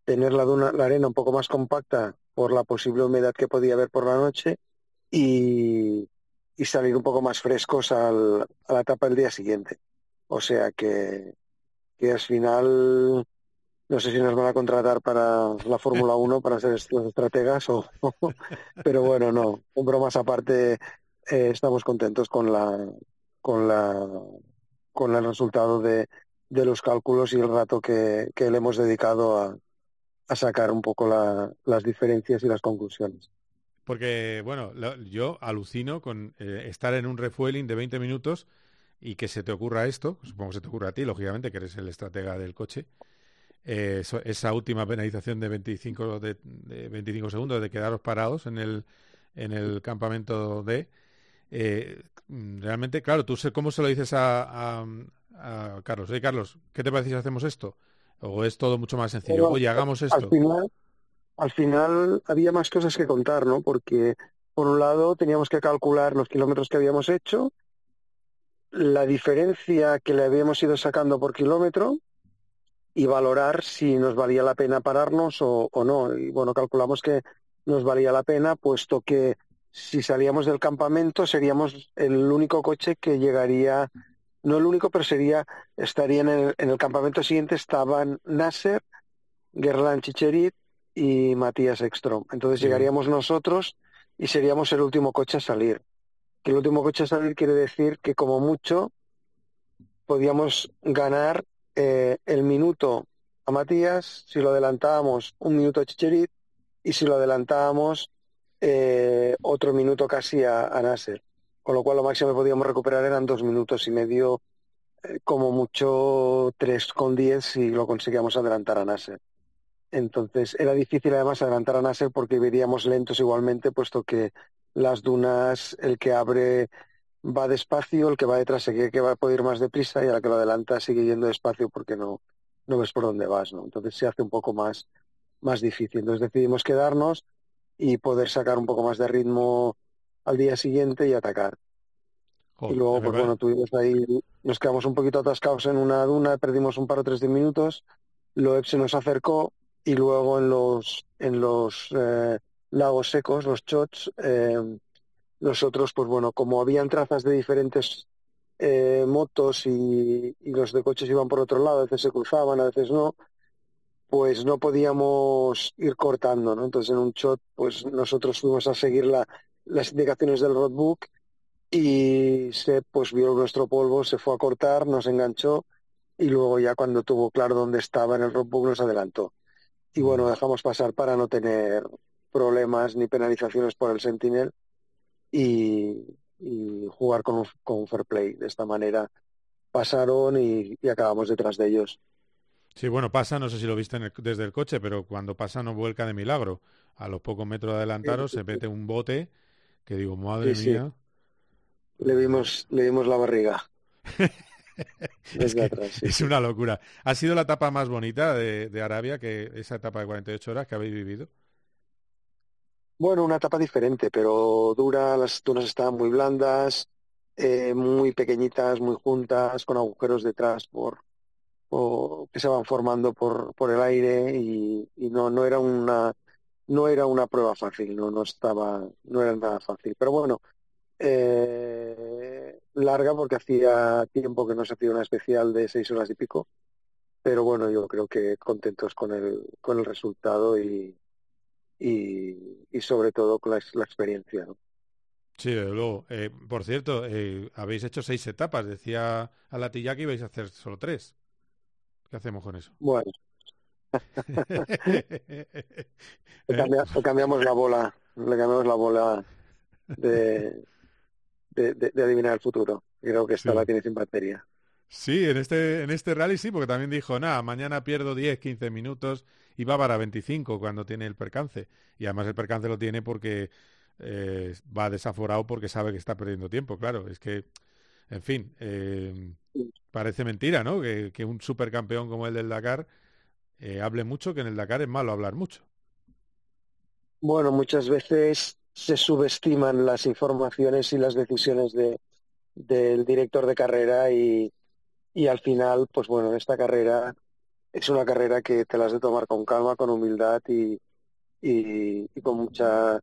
S9: tener la, duna, la arena un poco más compacta por la posible humedad que podía haber por la noche y, y salir un poco más frescos al, a la etapa del día siguiente. O sea que, que al final no sé si nos van a contratar para la Fórmula 1 para ser los estrategas o pero bueno no un bromas aparte eh, estamos contentos con la con la con el resultado de, de los cálculos y el rato que, que le hemos dedicado a, a sacar un poco la, las diferencias y las conclusiones.
S2: Porque, bueno, lo, yo alucino con eh, estar en un refueling de 20 minutos y que se te ocurra esto, supongo que se te ocurra a ti, lógicamente, que eres el estratega del coche, eh, eso, esa última penalización de 25, de, de 25 segundos de quedaros parados en el, en el campamento D, eh, realmente, claro, tú sé cómo se lo dices a, a, Carlos. Oye, Carlos, ¿qué te parece si hacemos esto? ¿O es todo mucho más sencillo?
S9: Pero,
S2: Oye, hagamos esto.
S9: Al final, al final había más cosas que contar, ¿no? Porque, por un lado, teníamos que calcular los kilómetros que habíamos hecho, la diferencia que le habíamos ido sacando por kilómetro y valorar si nos valía la pena pararnos o, o no. Y bueno, calculamos que nos valía la pena, puesto que si salíamos del campamento seríamos el único coche que llegaría, no el único, pero sería, estaría en el, en el campamento siguiente estaban Nasser, Gerlán Chicherit y Matías Ekstrom. Entonces sí. llegaríamos nosotros y seríamos el último coche a salir. Que el último coche a salir quiere decir que como mucho podíamos ganar eh, el minuto a Matías, si lo adelantábamos un minuto a Chicherit y si lo adelantábamos eh, otro minuto casi a, a, Nasser. Con lo cual lo máximo que podíamos recuperar eran dos minutos y medio, eh, como mucho tres con diez si lo conseguíamos adelantar a Nasser. Entonces era difícil además adelantar a Nasser porque iríamos lentos igualmente, puesto que las dunas, el que abre va despacio, el que va detrás se cree que va a poder ir más deprisa y a la que lo adelanta sigue yendo despacio porque no, no ves por dónde vas, ¿no? Entonces se hace un poco más, más difícil. Entonces decidimos quedarnos y poder sacar un poco más de ritmo al día siguiente y atacar. Joder, y luego, pues bueno, tuvimos ahí, nos quedamos un poquito atascados en una duna, perdimos un par o tres de minutos, Loeb se nos acercó y luego en los, en los eh, lagos secos, los chots, eh, nosotros, pues bueno, como habían trazas de diferentes eh, motos y, y, los de coches iban por otro lado, a veces se cruzaban, a veces no, pues no podíamos ir cortando, ¿no? Entonces en un shot, pues nosotros fuimos a seguir la, las indicaciones del roadbook y se pues vio nuestro polvo, se fue a cortar, nos enganchó y luego ya cuando tuvo claro dónde estaba en el roadbook nos adelantó. Y bueno, dejamos pasar para no tener problemas ni penalizaciones por el Sentinel y, jugar con un, fair play. De esta manera pasaron y, acabamos detrás de ellos.
S2: Sí, bueno, pasa, no sé si lo viste desde el coche, pero cuando pasa no vuelca de milagro. A los pocos metros adelantaros se mete un bote que digo, madre mía.
S9: Le vimos, le vimos la barriga.
S2: es, una locura. ¿Ha sido la etapa más bonita de, de, Arabia que esa etapa de 48 horas que habéis vivido?
S9: Bueno, una etapa diferente, pero dura, las dunas estaban muy blandas, eh, muy pequeñitas, muy juntas, con agujeros detrás por, que se van formando por, por el aire y, no, no era una no era una prueba fácil, no, no estaba, no era nada fácil. Pero bueno, eh, larga porque hacía tiempo que no se hacía una especial de seis horas y pico. Pero bueno, yo creo que contentos con el, con el resultado y, y, sobre todo con la, experiencia. ¿no?
S2: Sí, luego. Eh, por cierto, eh, habéis hecho seis etapas. Decía a la que ibais a hacer solo tres. ¿Qué hacemos con eso?
S9: Bueno. le, cambiamos la bola. Le cambiamos la bola de, de, adivinar el futuro. Creo que esta la tiene sin batería.
S2: Sí, en este, en este rally sí, porque también dijo, nada, mañana pierdo 10, 15 minutos y va para 25 cuando tiene el percance. Y además el percance lo tiene porque eh, va desaforado porque sabe que está perdiendo tiempo, claro. Es que, en fin, eh, parece mentira, ¿no? Que, que, un supercampeón como el del Dakar eh, hable mucho, que en el Dakar es malo hablar mucho.
S9: Bueno, muchas veces se subestiman las informaciones y las decisiones de, del director de carrera y, y al final, pues bueno, esta carrera es una carrera que te la has de tomar con calma, con humildad y, y, con mucha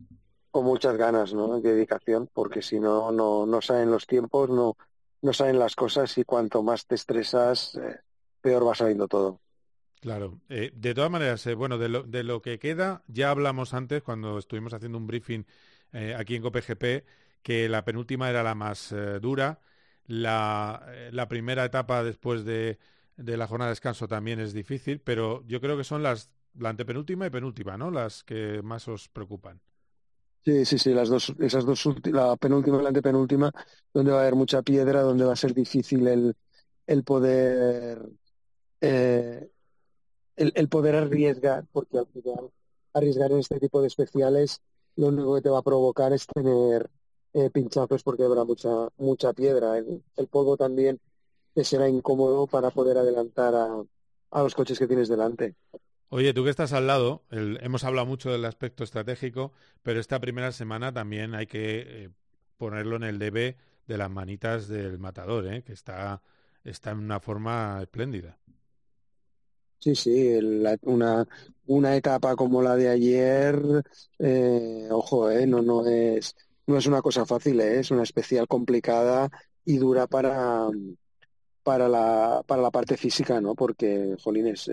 S9: con muchas ganas, ¿no? De dedicación, porque si no, no, no saben los tiempos, no, no saben las cosas y cuanto más te estresas, eh, peor va saliendo todo.
S2: Claro. Eh, de todas maneras, eh, bueno, de lo, de lo que queda, ya hablamos antes cuando estuvimos haciendo un briefing aquí en COPGP, que la penúltima era la más dura la, eh, la primera etapa después de, de, la jornada de descanso también es difícil, pero yo creo que son las la antepenúltima y penúltima, ¿no? Las que más os preocupan.
S9: Sí, sí, sí, las dos, esas dos, la penúltima y la antepenúltima, donde va a haber mucha piedra, donde va a ser difícil el, el poder eh, el, el, poder arriesgar, porque al final arriesgar en este tipo de especiales lo único que te va a provocar es tener eh, pinchazos porque habrá mucha mucha piedra. El, polvo también te será incómodo para poder adelantar a, a, los coches que tienes delante.
S2: Oye, tú que estás al lado, hemos hablado mucho del aspecto estratégico, pero esta primera semana también hay que eh, ponerlo en el debe de las manitas del matador, ¿eh? que está, está en una forma espléndida.
S9: Sí, sí, una, una etapa como la de ayer, eh, ojo, eh, no, no es no es una cosa fácil, ¿eh? es una especial complicada y dura para, para, la, para la parte física, ¿no? Porque, jolines,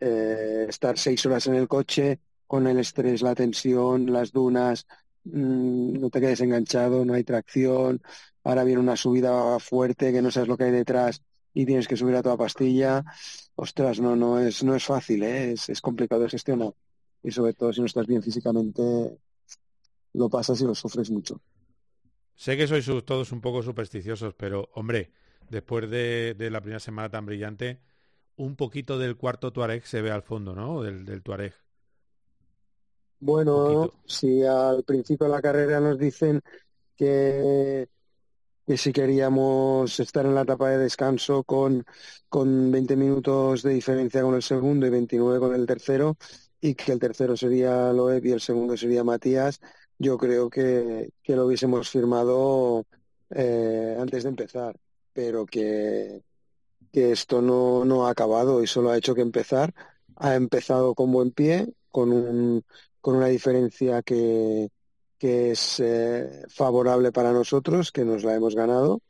S9: estar seis horas en el coche con el estrés, la tensión, las dunas, mm, no te quedes enganchado, no hay tracción, ahora viene una subida fuerte que no sabes lo que hay detrás y tienes que subir a toda pastilla, ostras, no, no es, no es fácil, es, es complicado de gestionar. Y sobre todo si no estás bien físicamente, lo pasas y lo sufres mucho.
S2: Sé que sois todos un poco supersticiosos, pero hombre, después de, la primera semana tan brillante, un poquito del cuarto Tuareg se ve al fondo, ¿no? Del, del Tuareg.
S9: Bueno, si al principio de la carrera nos dicen que, que si queríamos estar en la etapa de descanso con, con 20 minutos de diferencia con el segundo y 29 con el tercero, y que el tercero sería Loeb y el segundo sería Matías, yo creo que, que lo hubiésemos firmado eh, antes de empezar, pero que, que esto no, no ha acabado y solo ha hecho que empezar. Ha empezado con buen pie, con, un, con una diferencia que, que es eh, favorable para nosotros, que nos la hemos ganado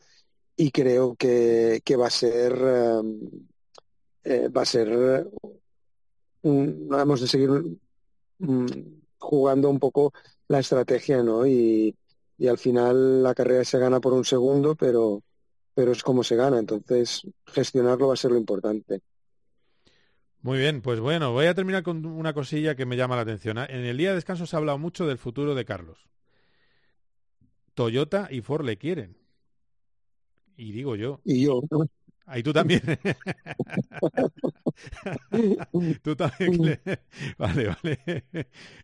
S9: y creo que, que va a ser eh, va a ser un, hemos de seguir jugando un poco la estrategia, ¿no? Y, y al final la carrera se gana por un segundo, pero, pero es como se gana. Entonces, gestionarlo va a ser lo importante.
S2: Muy bien, pues bueno, voy a terminar con una cosilla que me llama la atención. En el día de descanso se ha hablado mucho del futuro de Carlos. Toyota y Ford le quieren. Y digo yo.
S9: Y yo.
S2: Ahí tú también. tú también. Vale, vale.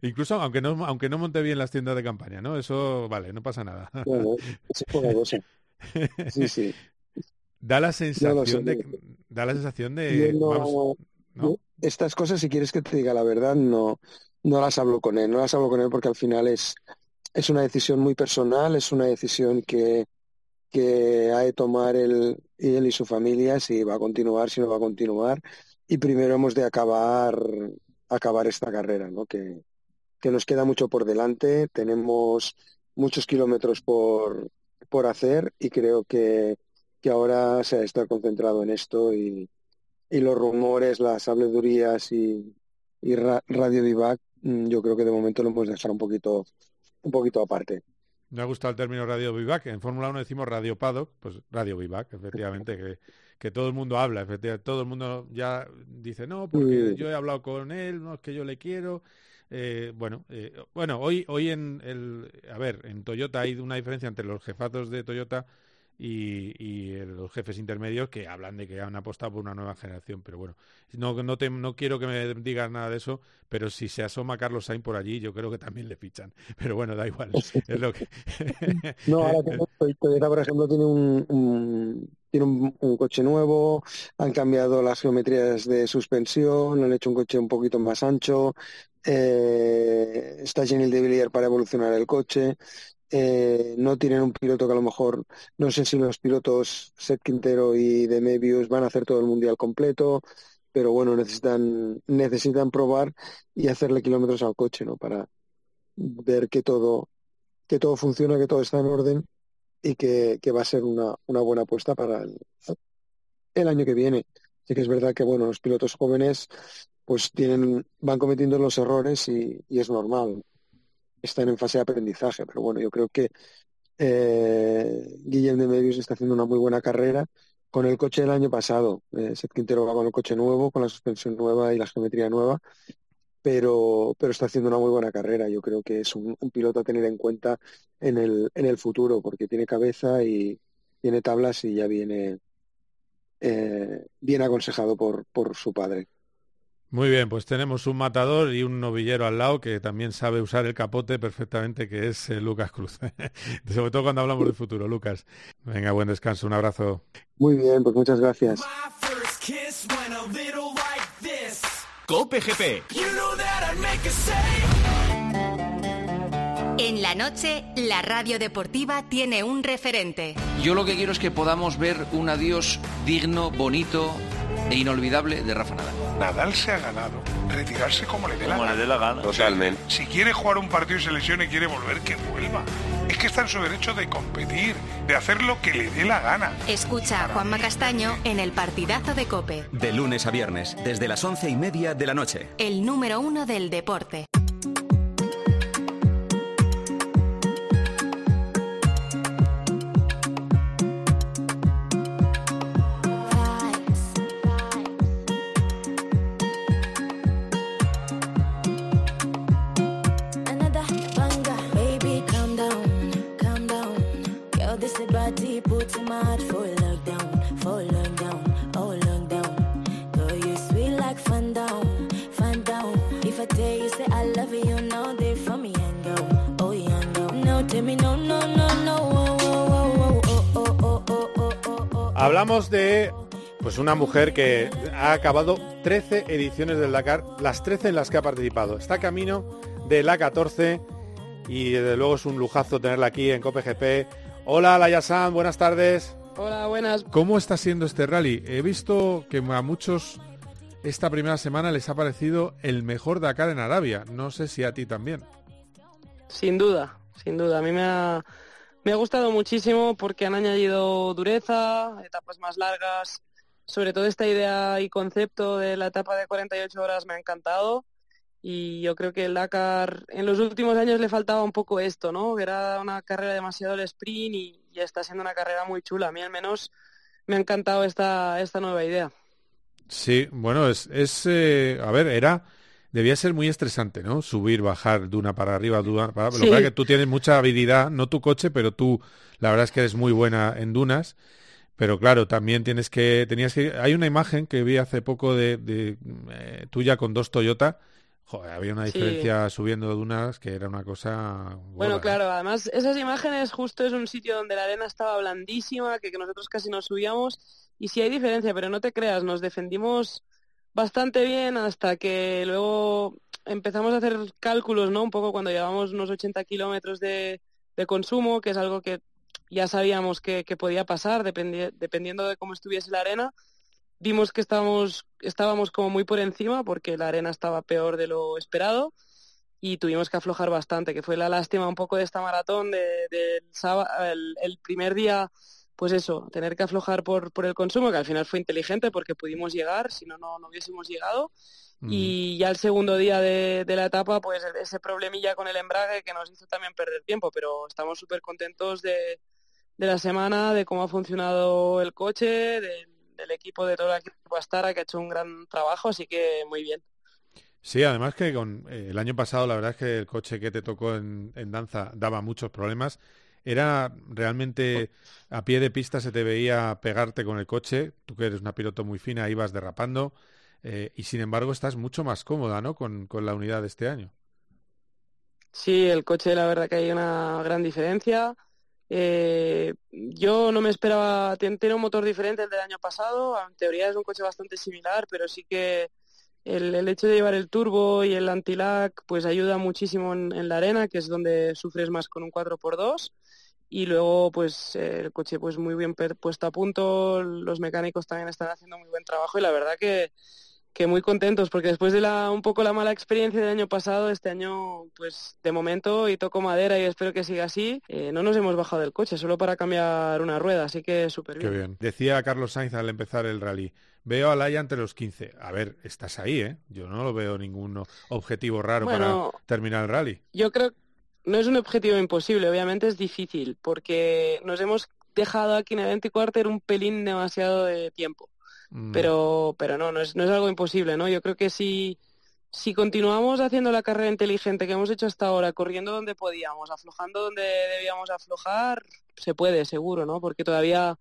S2: Incluso aunque no, aunque no monte bien las tiendas de campaña, ¿no? Eso, vale, no pasa nada.
S9: Bueno, eso es una cosa. Sí, sí.
S2: Da la sensación de, da la sensación de,
S9: no,
S2: ¿no?
S9: Estas cosas, si quieres que te diga la verdad, no, no las hablo con él. No las hablo con él porque al final es, es una decisión muy personal, es una decisión que, que ha de tomar él, él y su familia si va a continuar, si no va a continuar. Y primero hemos de acabar, acabar esta carrera, ¿no? Que, que nos queda mucho por delante, tenemos muchos kilómetros por, por hacer y creo que, que ahora se ha de estar concentrado en esto y, y los rumores, las habledurías y, y ra Radio Vivac, mm, yo creo que de momento lo hemos de dejar un poquito, un poquito aparte.
S2: Me ha gustado el término Radio Vivac. En Fórmula 1 decimos Radio Paddock, pues Radio Vivac, efectivamente, que, que, todo el mundo habla, efectivamente, todo el mundo ya dice, no, porque yo he hablado con él, no es que yo le quiero. Eh, bueno, eh, bueno, hoy, hoy en el, a ver, en Toyota hay una diferencia entre los jefazos de Toyota y, y, los jefes intermedios que hablan de que han apostado por una nueva generación. Pero bueno, no, no, te, no quiero que me digas nada de eso, pero si se asoma Carlos Sainz por allí, yo creo que también le fichan. Pero bueno, da igual. Es lo que...
S9: no, ahora que Toyota, por ejemplo, tiene un, un tiene un, un, coche nuevo, han cambiado las geometrías de suspensión, han hecho un coche un poquito más ancho, eh, está Genil de Villiers para evolucionar el coche, eh, no tienen un piloto que a lo mejor, no sé si los pilotos Seth Quintero y de Mebius van a hacer todo el mundial completo, pero bueno, necesitan, necesitan probar y hacerle kilómetros al coche, ¿no? Para ver que todo, que todo funciona, que todo está en orden y que, que va a ser una, una buena apuesta para el, año que viene. Sí que es verdad que bueno, los pilotos jóvenes pues tienen, van cometiendo los errores y es normal están en fase de aprendizaje, pero bueno, yo creo que eh, Guillem de Medios está haciendo una muy buena carrera con el coche del año pasado. Eh, Seth va con el coche nuevo, con la suspensión nueva y la geometría nueva, pero, pero está haciendo una muy buena carrera. Yo creo que es un, un piloto a tener en cuenta en el, en el futuro, porque tiene cabeza y tiene tablas y ya viene eh, bien aconsejado por, por su padre.
S2: Muy bien, pues tenemos un matador y un novillero al lado que también sabe usar el capote perfectamente, que es eh, Lucas Cruz. Sobre todo cuando hablamos del futuro, Lucas. Venga, buen descanso, un abrazo.
S9: Muy bien, pues muchas gracias.
S1: Cope GP.
S10: En la noche, la radio deportiva tiene un referente.
S11: Yo lo que quiero es que podamos ver un adiós digno, bonito e inolvidable de Rafa Nadal.
S12: Nadal se ha ganado retirarse como le dé la
S13: como
S12: gana.
S13: le dé la gana.
S14: Totalmente.
S12: Si quiere jugar un partido y se lesiona y quiere volver, que vuelva. Es que está en su derecho de competir, de hacer lo que le dé la gana.
S10: Escucha a Juanma Castaño en el partidazo de Cope.
S1: De lunes a viernes, desde las once y media de la noche.
S10: El número uno del deporte.
S2: Hablamos de pues una mujer que ha acabado 13 ediciones del Dakar, las 13 en las que ha participado. Está camino de la 14 y desde luego es un lujazo tenerla aquí en COPGP. Hola, Layasan, buenas tardes.
S15: Hola, buenas.
S2: ¿Cómo está siendo este rally? He visto que a muchos esta primera semana les ha parecido el mejor Dakar en Arabia. No sé si a ti también.
S15: Sin duda, sin duda. A mí me ha, me ha gustado muchísimo porque han añadido dureza, etapas más largas. Sobre todo esta idea y concepto de la etapa de 48 horas me ha encantado. Y yo creo que el Dakar en los últimos años le faltaba un poco esto, ¿no? Era una carrera demasiado el sprint y, y está siendo una carrera muy chula. A mí al menos me ha encantado esta, esta nueva idea.
S2: Sí, bueno, es, es eh, a ver, era, debía ser muy estresante, ¿no? Subir, bajar, duna para arriba, duna para abajo. Lo que pasa es que tú tienes mucha habilidad, no tu coche, pero tú, la verdad es que eres muy buena en dunas. Pero claro, también tienes que, tenías que, hay una imagen que vi hace poco de, de eh, tuya con dos Toyota. Joder, había una
S15: Sí.
S2: diferencia subiendo dunas que era una cosa.
S15: Bueno,
S2: gorda, ¿eh?
S15: claro, además esas imágenes justo es un sitio donde la arena estaba blandísima, que, que nosotros casi nos subíamos, y sí hay diferencia, pero no te creas, nos defendimos bastante bien hasta que luego empezamos a hacer cálculos, ¿no? Un poco cuando llevamos unos 80 kilómetros de, de consumo, que es algo que ya sabíamos que, que podía pasar dependi- dependiendo de cómo estuviese la arena. Vimos que estábamos, estábamos como muy por encima porque la arena estaba peor de lo esperado y tuvimos que aflojar bastante, que fue la lástima un poco de esta maratón de- del sábado, el, el primer día, pues eso, tener que aflojar por, por el consumo, que al final fue inteligente porque pudimos llegar, si no, no, no hubiésemos llegado. Y ya el segundo día de, de la etapa, pues ese problemilla con el embrague que nos hizo también perder tiempo, pero estamos súper contentos de, de la semana, de cómo ha funcionado el coche, del, del equipo, de todo el equipo Astara, que ha hecho un gran trabajo, así que muy bien.
S2: Sí, además que con eh, el año pasado la verdad es que el coche que te tocó en, en danza daba muchos problemas. Era realmente a pie de pista se te veía pegarte con el coche. Tú que eres una piloto muy fina, ibas derrapando. eh, y sin embargo estás mucho más cómoda, ¿no? Con, con la unidad de este año.
S15: Sí, el coche la verdad que hay una gran diferencia. Eh, yo no me esperaba, tiene, un motor diferente al del año pasado, en teoría es un coche bastante similar, pero sí que el, hecho de llevar el turbo y el anti-lag pues ayuda muchísimo en, la arena, que es donde sufres más con un 4x2 y luego pues eh, el coche pues muy bien puesto a punto, los mecánicos también están haciendo muy buen trabajo y la verdad que, que muy contentos porque después de la un poco la mala experiencia del año pasado, este año pues de momento y toco madera y espero que siga así, eh, no nos hemos bajado del coche solo para cambiar una rueda, así que súper
S2: Qué
S15: bien.
S2: bien. Decía Carlos Sainz al empezar el rally, veo a Laia entre los 15. A ver, estás ahí, ¿eh? Yo no lo veo ningún objetivo raro
S15: Bueno.
S2: para terminar el rally.
S15: Yo creo no es un objetivo imposible, obviamente es difícil porque nos hemos dejado aquí en el 24 un pelín demasiado de tiempo.
S2: Mm.
S15: pero pero no no es no es algo imposible no yo creo que si si continuamos haciendo la carrera inteligente que hemos hecho hasta ahora corriendo donde podíamos aflojando donde debíamos aflojar se puede seguro no porque todavía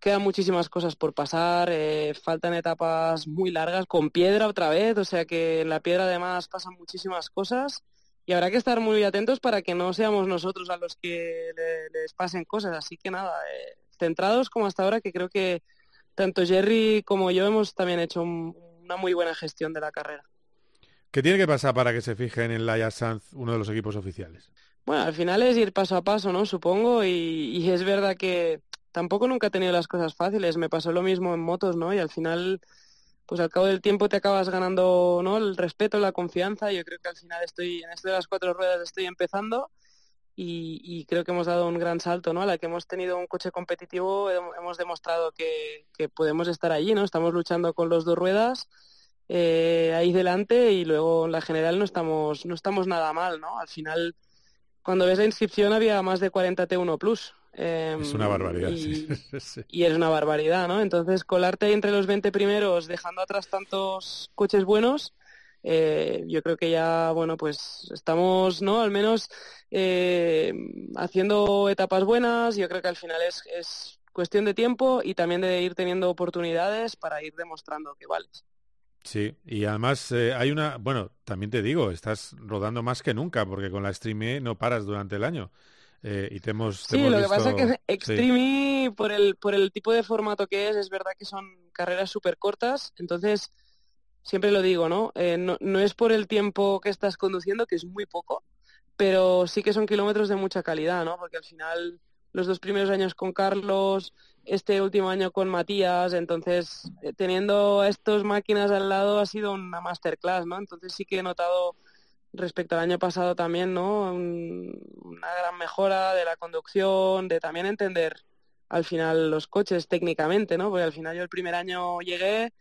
S15: quedan muchísimas cosas por pasar eh, faltan etapas muy largas con piedra otra vez o sea que en la piedra además pasan muchísimas cosas y habrá que estar muy atentos para que no seamos nosotros a los que le- les pasen cosas. Así que nada eh, centrados como hasta ahora que creo que tanto Jerry como yo hemos también hecho un- una muy buena gestión de la carrera.
S2: ¿Qué tiene que pasar para que se fijen en Laia Sanz, uno de los equipos oficiales?
S15: Bueno, al final es ir paso a paso, ¿no? Supongo, y, y es verdad que tampoco nunca he tenido las cosas fáciles. Me pasó lo mismo en motos, ¿no? Y al final, pues al cabo del tiempo te acabas ganando, ¿no? El respeto, la confianza. Yo creo que al final estoy, en esto de las cuatro ruedas estoy empezando y, y creo que hemos dado un gran salto, ¿no? A la que hemos tenido un coche competitivo, hem- hemos demostrado que, que podemos estar allí, ¿no? Estamos luchando con los dos ruedas eh, ahí delante y luego en la general no estamos, no estamos nada mal, ¿no? Al final, cuando ves la inscripción había más de 40 T1 Plus. em,
S2: Es una barbaridad.
S15: y-
S2: sí, sí.
S15: y es una barbaridad, ¿no? Entonces, colarte ahí entre los 20 primeros, dejando atrás tantos coches buenos, eh, yo creo que ya, bueno, pues estamos, ¿no? Al menos eh, haciendo etapas buenas. Yo creo que al final es, es cuestión de tiempo y también de ir teniendo oportunidades para ir demostrando que vales.
S2: Sí, y además eh, hay una, bueno, también te digo, estás rodando más que nunca, porque con la Extreme E no paras durante el año. Eh, y te hemos, te
S15: Sí,
S2: hemos
S15: lo que pasa es que
S2: sí.
S15: Extreme, por el, por el tipo de formato que es, es verdad que son carreras súper cortas, entonces siempre lo digo, ¿no? Eh, ¿no? Es por el tiempo que estás conduciendo, que es muy poco, pero sí que son kilómetros de mucha calidad, ¿no? Porque al final los dos primeros años con Carlos, este último año con Matías, entonces eh, teniendo a estos máquinas al lado ha sido una masterclass, ¿no? Entonces sí que he notado respecto al año pasado también, ¿no? Un- una gran mejora de la conducción, de también entender al final los coches técnicamente, ¿no? Porque al final yo el primer año llegué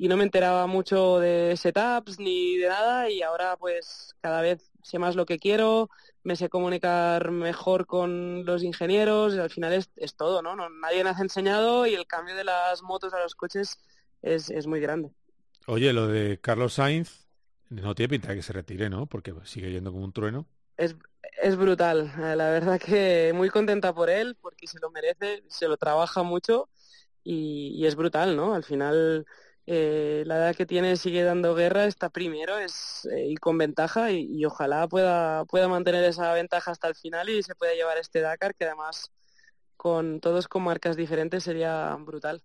S15: y no me enteraba mucho de setups ni de nada y ahora pues cada vez sé más lo que quiero, me sé comunicar mejor con los ingenieros y al final es, es todo, ¿no? No- Nadie me ha enseñado y el cambio de las motos a los coches es, es muy grande.
S2: Oye, lo de Carlos Sainz no tiene pinta de que se retire, ¿no? Porque sigue yendo como un trueno.
S15: Es, es brutal, eh, la verdad que muy contenta por él, porque se lo merece, se lo trabaja mucho y, y es brutal, ¿no? Al final eh, la edad que tiene sigue dando guerra, está primero es, eh, y con ventaja y, ojalá pueda, pueda mantener esa ventaja hasta el final y se pueda llevar este Dakar que además con todos con marcas diferentes sería brutal.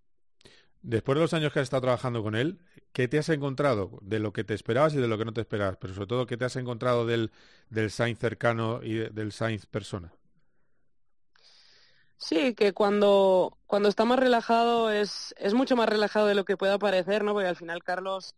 S2: Después de los años que has estado trabajando con él, ¿qué te has encontrado de lo que te esperabas y de lo que no te esperabas? Pero sobre todo, ¿qué te has encontrado del, del Sainz cercano y de, del Sainz persona?
S15: Sí, que cuando, cuando está más relajado es, es mucho más relajado de lo que pueda parecer, ¿no? Porque al final Carlos,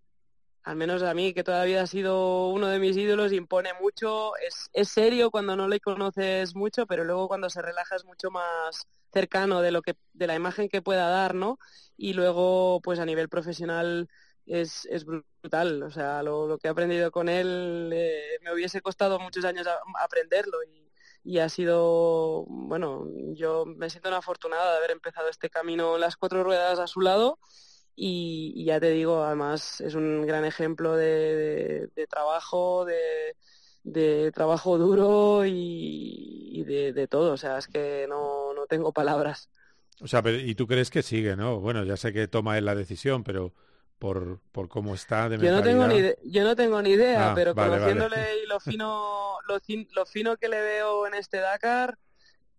S15: al menos a mí, que todavía ha sido uno de mis ídolos, impone mucho, es, es serio cuando no le conoces mucho, pero luego cuando se relaja es mucho más cercano de lo que, de la imagen que pueda dar, ¿no? Y luego, pues a nivel profesional es, es brutal. O sea, lo, lo que he aprendido con él eh, me hubiese costado muchos años aprenderlo y, y ha sido, bueno, yo me siento una afortunada de haber empezado este camino las cuatro ruedas a su lado y, ya te digo, además es un gran ejemplo de, trabajo, de, trabajo duro y, de, todo, o sea, es que no, no tengo palabras.
S2: O sea, pero, y tú crees que sigue, ¿no? Bueno, ya sé que toma él la decisión, pero por, por cómo está de
S15: yo no tengo ni yo no tengo ni idea
S2: Ah,
S15: pero
S2: vale,
S15: conociéndole
S2: vale.
S15: y lo fino lo, fin- lo fino que le veo en este Dakar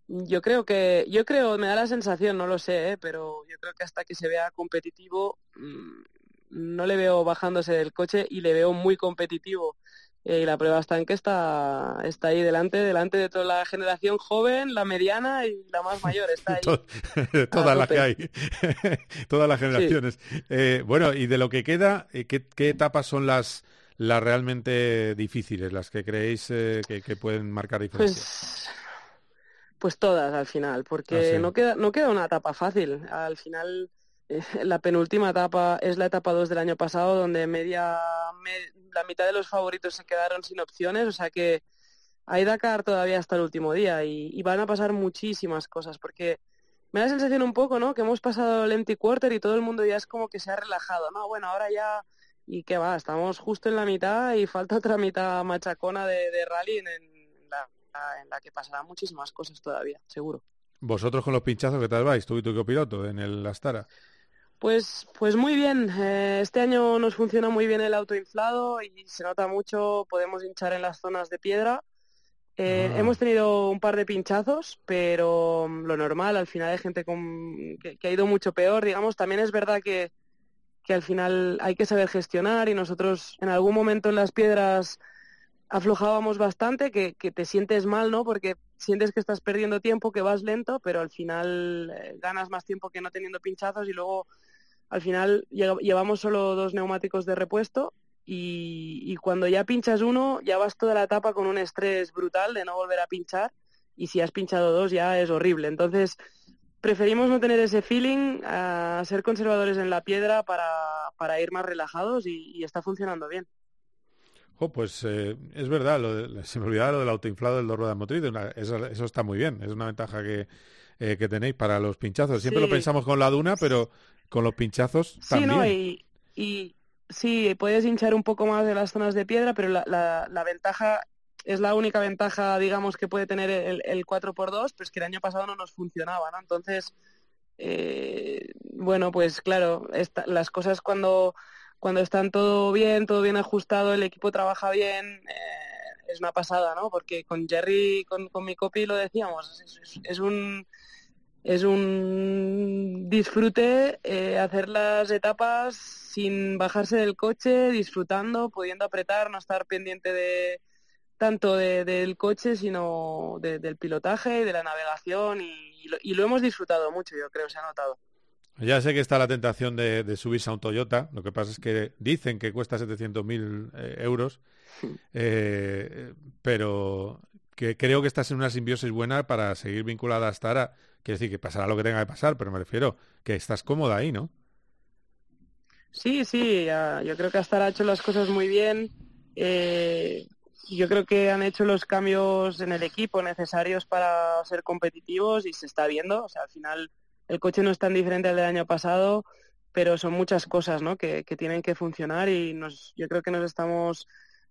S15: yo creo que yo creo me da la sensación no lo sé ¿eh? pero yo creo que hasta que se vea competitivo mm, no le veo bajándose del coche y le veo muy competitivo Eh, y la prueba está en que está está ahí delante delante de toda la generación joven la mediana y la más mayor está ahí
S2: To- todas las que hay, todas las generaciones. Eh, bueno, y de lo que queda, eh, ¿qué, qué etapas son las, las realmente difíciles, las que creéis eh, que, que pueden marcar diferencia?
S15: Pues, pues todas al final, porque
S2: Ah, sí.
S15: no queda, no queda una etapa fácil. Al final, la penúltima etapa es la etapa 2 del año pasado, donde media, me- la mitad de los favoritos se quedaron sin opciones, o sea que hay Dakar todavía hasta el último día y, van a pasar muchísimas cosas, porque me da la sensación un poco, ¿no? Que hemos pasado el empty quarter y todo el mundo ya es como que se ha relajado, ¿no? Bueno, ahora ya y que va, estamos justo en la mitad y falta otra mitad machacona de, rally en, en la, en la que pasarán muchísimas cosas todavía, seguro.
S2: Vosotros con los pinchazos, ¿qué tal vais? Tú y tu copiloto en el Astara.
S15: Pues, pues muy bien. Eh, este año nos funciona muy bien el auto inflado y se nota mucho. Podemos hinchar en las zonas de piedra. Eh,
S2: Ah.
S15: Hemos tenido un par de pinchazos, pero mm, lo normal. Al final hay gente con, que, que ha ido mucho peor. Digamos, también es verdad que, que al final hay que saber gestionar y nosotros en algún momento en las piedras aflojábamos bastante, que, que te sientes mal, ¿no? Porque sientes que estás perdiendo tiempo, que vas lento, pero al final eh, ganas más tiempo que no teniendo pinchazos y luego al final lle- llevamos solo dos neumáticos de repuesto y, y cuando ya pinchas uno ya vas toda la etapa con un estrés brutal de no volver a pinchar y si has pinchado dos ya es horrible. Entonces preferimos no tener ese feeling, a ser conservadores en la piedra para, para ir más relajados y, y está funcionando bien.
S2: Oh, pues eh, es verdad, lo de- se me olvidaba lo del autoinflado del dos ruedas motriz, una- eso, eso está muy bien, es una ventaja que, eh, que tenéis para los pinchazos. Siempre
S15: Sí.
S2: lo pensamos con la duna, pero con los pinchazos
S15: Sí,
S2: también.
S15: ¿no? Y, y sí, puedes hinchar un poco más de las zonas de piedra, pero la, la, la ventaja es la única ventaja, digamos, que puede tener el, el 4x2, pues que el año pasado no nos funcionaba, ¿no? Entonces, eh, bueno, pues claro, esta- las cosas cuando, cuando están todo bien, todo bien ajustado, el equipo trabaja bien, eh, es una pasada, ¿no? Porque con Jerry, con, con mi copy lo decíamos, es, es- es un es un disfrute eh, hacer las etapas sin bajarse del coche, disfrutando, pudiendo apretar, no estar pendiente de tanto de- del coche, sino de- del pilotaje y de la navegación y, y lo, y lo hemos disfrutado mucho, yo creo, se ha notado.
S2: Ya sé que está la tentación de, de subirse a un Toyota, lo que pasa es que dicen que cuesta 700.000 eh, euros, eh, pero que creo que estás en una simbiosis buena para seguir vinculada hasta ahora. Quiere decir que pasará lo que tenga que pasar, pero me refiero que estás cómoda ahí, ¿no?
S15: Sí, sí, yo creo que hasta ahora ha hecho las cosas muy bien. Eh, yo creo que han hecho los cambios en el equipo necesarios para ser competitivos y se está viendo. O sea, al final el coche no es tan diferente al del año pasado pero son muchas cosas ¿no? que, que tienen que funcionar y nos, yo creo que nos estamos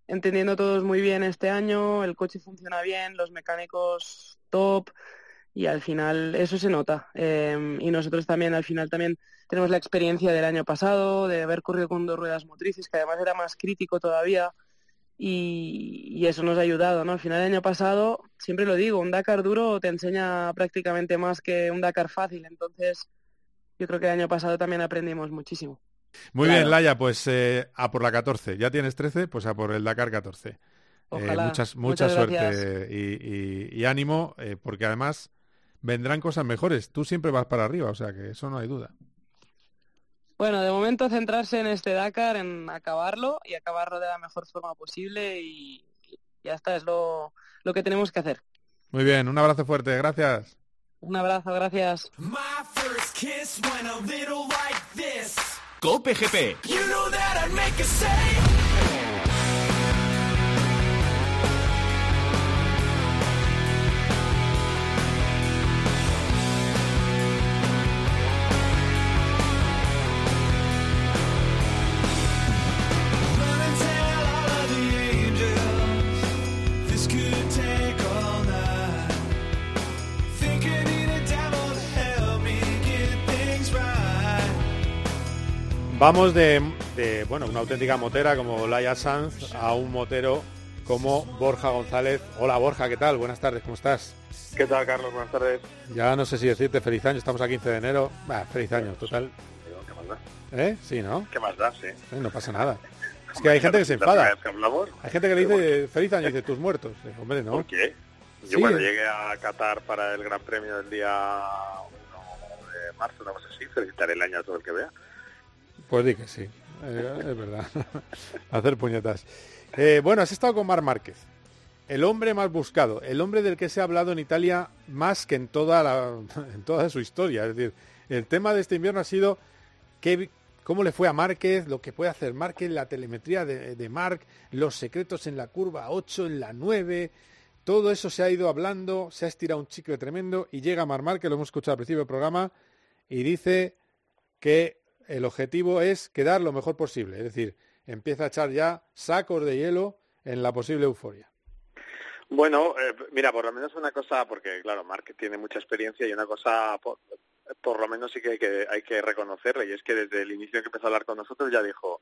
S15: entendiendo todos muy bien este año, el coche funciona bien, los mecánicos top y al final eso se nota. Em, y nosotros también al final también tenemos la experiencia del año pasado, de haber corrido con dos ruedas motrices, que además era más crítico todavía y, eso nos ha ayudado, ¿no? Al final del año pasado, siempre lo digo, un Dakar duro te enseña prácticamente más que un Dakar fácil, entonces yo creo que el año pasado también aprendimos muchísimo.
S2: Muy bien, Laia, pues eh, a por la 14. Ya tienes 13, pues a por el Dakar 14.
S15: Eh,
S2: muchas, mucha suerte y, ánimo, eh, porque además vendrán cosas mejores. Tú siempre vas para arriba, o sea que eso no hay duda.
S15: Bueno, de momento centrarse en este Dakar, en acabarlo y acabarlo de la mejor forma posible y, ya está, es lo, lo que tenemos que hacer.
S2: Muy bien, un abrazo fuerte, gracias.
S15: Un abrazo, gracias.
S1: Cope GP.
S2: Vamos de, bueno, una auténtica motera como Laia Sanz a un motero como Borja González. Hola Borja, ¿qué tal? Buenas tardes, ¿cómo estás?
S13: ¿Qué tal, Carlos? Buenas tardes.
S2: Ya no sé si decirte feliz año, estamos a 15 de enero. feliz año, total.
S13: ¿Qué más da?
S2: ¿Eh? Sí, ¿no?
S13: ¿Qué más da? Sí.
S2: no pasa nada. Es que hay gente que se enfada. Hay gente que le dice feliz año y dice tus muertos. Hombre, ¿no?
S13: ¿Por qué? Yo cuando llegué a Qatar para el Gran Premio del día 1 de marzo, no sé si felicitaré el año a todo el que vea.
S2: Pues di que sí, eh, es verdad. Hacer puñetas. Eh, bueno, has estado con Mar Márquez, el hombre más buscado, el hombre del que se ha hablado en Italia más que en toda, en toda su historia. Es decir, el tema de este invierno ha sido qué, cómo le fue a Márquez, lo que puede hacer Márquez, la telemetría de, de Marc, los secretos en la curva 8, en la 9. Todo eso se ha ido hablando, se ha estirado un chicle tremendo y llega Mar Márquez, lo hemos escuchado al principio del programa, y dice que el objetivo es quedar lo mejor posible. Es decir, empieza a echar ya sacos de hielo en la posible euforia.
S13: Bueno, eh, mira, por lo menos una cosa, porque claro, Mark tiene mucha experiencia y una cosa, por, lo menos sí que hay, que hay que reconocerle, y es que desde el inicio que empezó a hablar con nosotros ya dijo,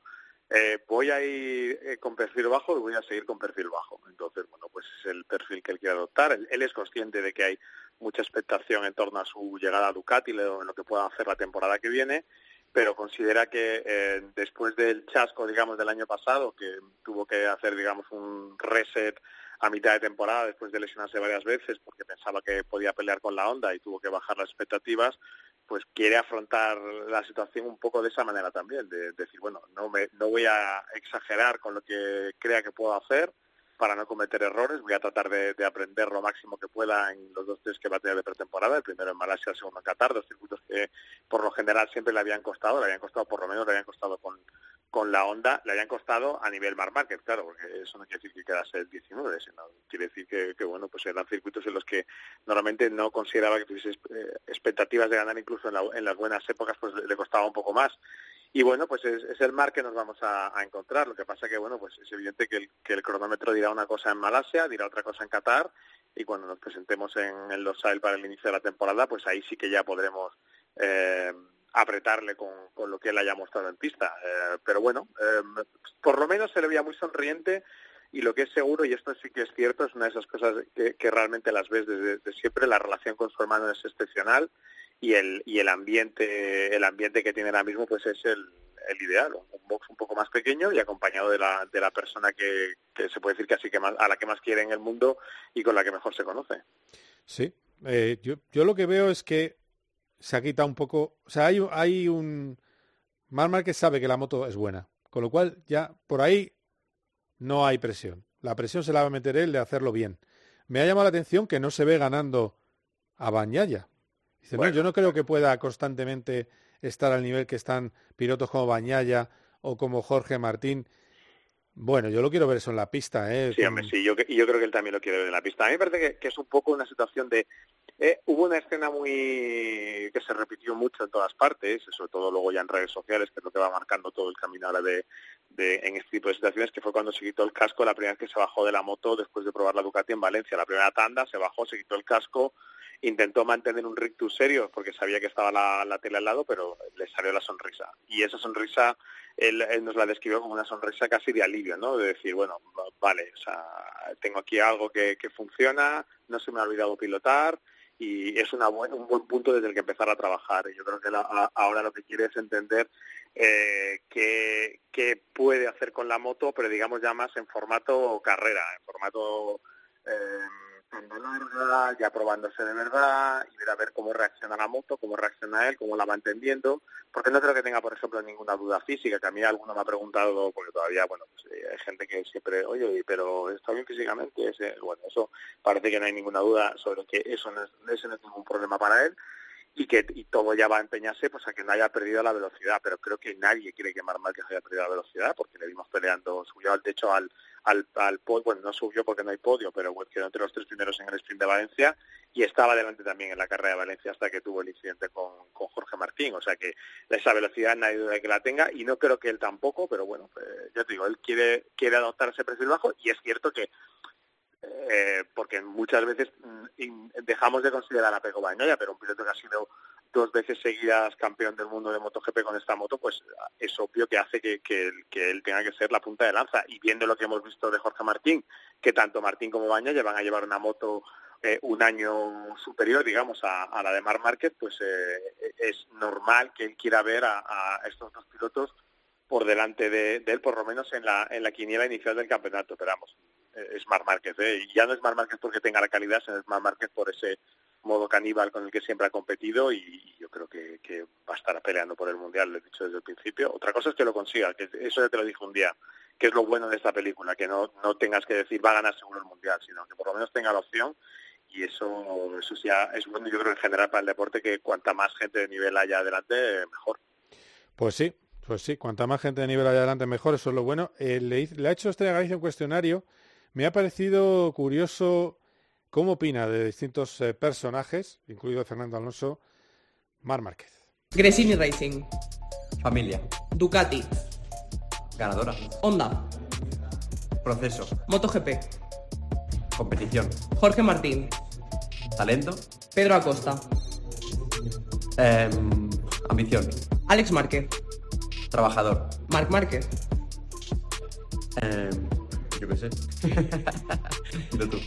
S13: eh, voy a ir eh, con perfil bajo y voy a seguir con perfil bajo. Entonces, bueno, pues es el perfil que él quiere adoptar. Él, es consciente de que hay mucha expectación en torno a su llegada a Ducati, en lo que pueda hacer la temporada que viene, pero considera que eh, después del chasco, digamos, del año pasado, que tuvo que hacer, digamos, un reset a mitad de temporada después de lesionarse varias veces porque pensaba que podía pelear con la onda y tuvo que bajar las expectativas, pues quiere afrontar la situación un poco de esa manera también, de, decir, bueno, no, me, no voy a exagerar con lo que crea que puedo hacer, para no cometer errores. Voy a tratar de, aprender lo máximo que pueda en los dos test que va a tener de pretemporada, el primero en Malasia, el segundo en Qatar, dos circuitos que por lo general siempre le habían costado, le habían costado por lo menos, le habían costado con, con la onda, le habían costado a nivel mar market, claro, porque eso no quiere decir que quedase el 19, sino quiere decir que, bueno, pues eran circuitos en los que normalmente no consideraba que tuviese eh, expectativas de ganar incluso en, las buenas épocas, pues le costaba un poco más. Y bueno, pues es, el mar que nos vamos a, encontrar. Lo que pasa que, bueno, pues es evidente que el, que cronómetro dirá una cosa en Malasia, dirá otra cosa en Qatar, y cuando nos presentemos en, Los para el inicio de la temporada, pues ahí sí que ya podremos eh, apretarle con, lo que él haya mostrado en pista. Eh, pero bueno, eh, por lo menos se le veía muy sonriente y lo que es seguro, y esto sí que es cierto, es una de esas cosas que, realmente las ves desde siempre, la relación con su hermano es excepcional y el, y el ambiente el ambiente que tiene ahora mismo pues es el, el ideal, un, box un poco más pequeño y acompañado de la, de la persona que, se puede decir que así que más, a la que más quiere en el mundo y con la que mejor se conoce.
S2: Sí, eh, yo, yo lo que veo es que se ha quitado un poco, o sea, hay, hay un... Mar que sabe que la moto es buena, con lo cual ya por ahí no hay presión. La presión se la va a meter él de hacerlo bien. Me ha llamado la atención que no se ve ganando a Bañaya, yo no creo que pueda constantemente estar al nivel que están pilotos como Bañaya o como Jorge Martín. Bueno, yo lo quiero ver eso en la pista, ¿eh?
S13: Sí, hombre, sí, yo, yo creo que él también lo quiere ver en la pista. A mí me parece que, que es un poco una situación de... eh, hubo una escena muy que se repitió mucho en todas partes, sobre todo luego ya en redes sociales, que es lo que va marcando todo el camino ahora de, de, en este tipo de situaciones, que fue cuando se quitó el casco la primera vez que se bajó de la moto después de probar la Ducati en Valencia. La primera tanda se bajó, se quitó el casco, intentó mantener un rictus serio porque sabía que estaba la, la tele al lado, pero le salió la sonrisa. Y esa sonrisa, él, él nos la describió como una sonrisa casi de alivio, ¿no? De decir, bueno, va- vale, o sea, tengo aquí algo que, que funciona, no se me ha olvidado pilotar y es una buen- un buen punto desde el que empezar a trabajar. Y yo creo que la- ahora lo que quiere es entender eh, qué, qué puede hacer con la moto, pero digamos ya más en formato carrera, en formato eh, tanda larga, ya probándose de verdad y ver a ver cómo reacciona la moto, cómo reacciona él, cómo la va entendiendo, porque no creo que tenga, por ejemplo, ninguna duda física, que a mí alguno me ha preguntado, porque todavía, bueno, pues, eh, hay gente que siempre, oye, pero está bien físicamente, ese, bueno, eso parece que no hay ninguna duda sobre que eso no es, ese no es ningún problema para él, y que y todo ya va a empeñarse pues a que no haya perdido la velocidad, pero creo que nadie quiere que Marc Márquez haya perdido la velocidad porque le vimos peleando, subió al techo al al, al podio, bueno, no subió porque no hay podio, pero bueno, quedó entre los tres primeros en el sprint de Valencia y estaba delante también en la carrera de Valencia hasta que tuvo el incidente con, con Jorge Martín, o sea que esa velocidad nadie duda que la tenga y no creo que él tampoco, pero bueno, eh, ya te digo, él quiere quiere adoptar ese perfil bajo y es cierto que eh, porque muchas veces mm, dejamos de considerar a Pego Bañoya, pero un piloto que ha sido dos veces seguidas campeón del mundo de MotoGP con esta moto, pues es obvio que hace que, él- tenga que ser la punta de lanza. Y viendo lo que hemos visto de Jorge Martín, que tanto Martín como Bañoya van a llevar una moto eh, un año superior, digamos, a, la de Mar Márquez, pues eh, es normal que él quiera ver a, estos dos pilotos por delante de, él, por lo menos en la, en la quiniela inicial del campeonato. Pero eh, es Mar Márquez. ¿eh? Y ya no es Mar Márquez porque tenga la calidad, sino es Mar Márquez por ese modo caníbal con el que siempre ha competido y yo creo que, que va a estar peleando por el Mundial, lo he dicho desde el principio. Otra cosa es que lo consiga, que eso ya te lo dije un día, que es lo bueno de esta película, que no, no tengas que decir va a ganar seguro el Mundial, sino que por lo menos tenga la opción y eso, eso ya es bueno yo creo en general para el deporte que cuanta más gente de nivel haya adelante, mejor.
S2: Pues sí, pues sí, cuanta más gente de nivel haya adelante mejor, eso es lo bueno. Eh, le, le ha hecho Estrella Galicia un cuestionario, me ha parecido curioso cómo opina de distintos eh, personajes, incluido Fernando Alonso, Mar Márquez.
S14: Gresini Racing,
S16: Familia.
S14: Ducati,
S16: Ganadora.
S14: Honda,
S16: Proceso.
S14: MotoGP,
S16: Competición.
S14: Jorge Martín,
S16: Talento.
S14: Pedro Acosta,
S16: Em, ambición.
S14: Alex Márquez,
S16: Trabajador.
S14: Marc Márquez,
S16: Em, yo qué sé. Dilo tú.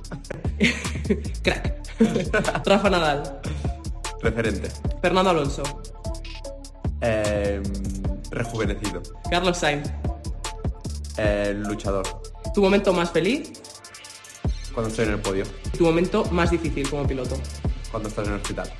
S14: crack, Rafa Nadal,
S16: Referente.
S14: Fernando Alonso,
S16: Em, rejuvenecido.
S14: Carlos Sainz.
S16: Eh, luchador.
S14: ¿Tu momento más feliz?
S16: Cuando estoy en el podio.
S14: ¿Tu momento más difícil como piloto?
S16: Cuando estás en el hospital.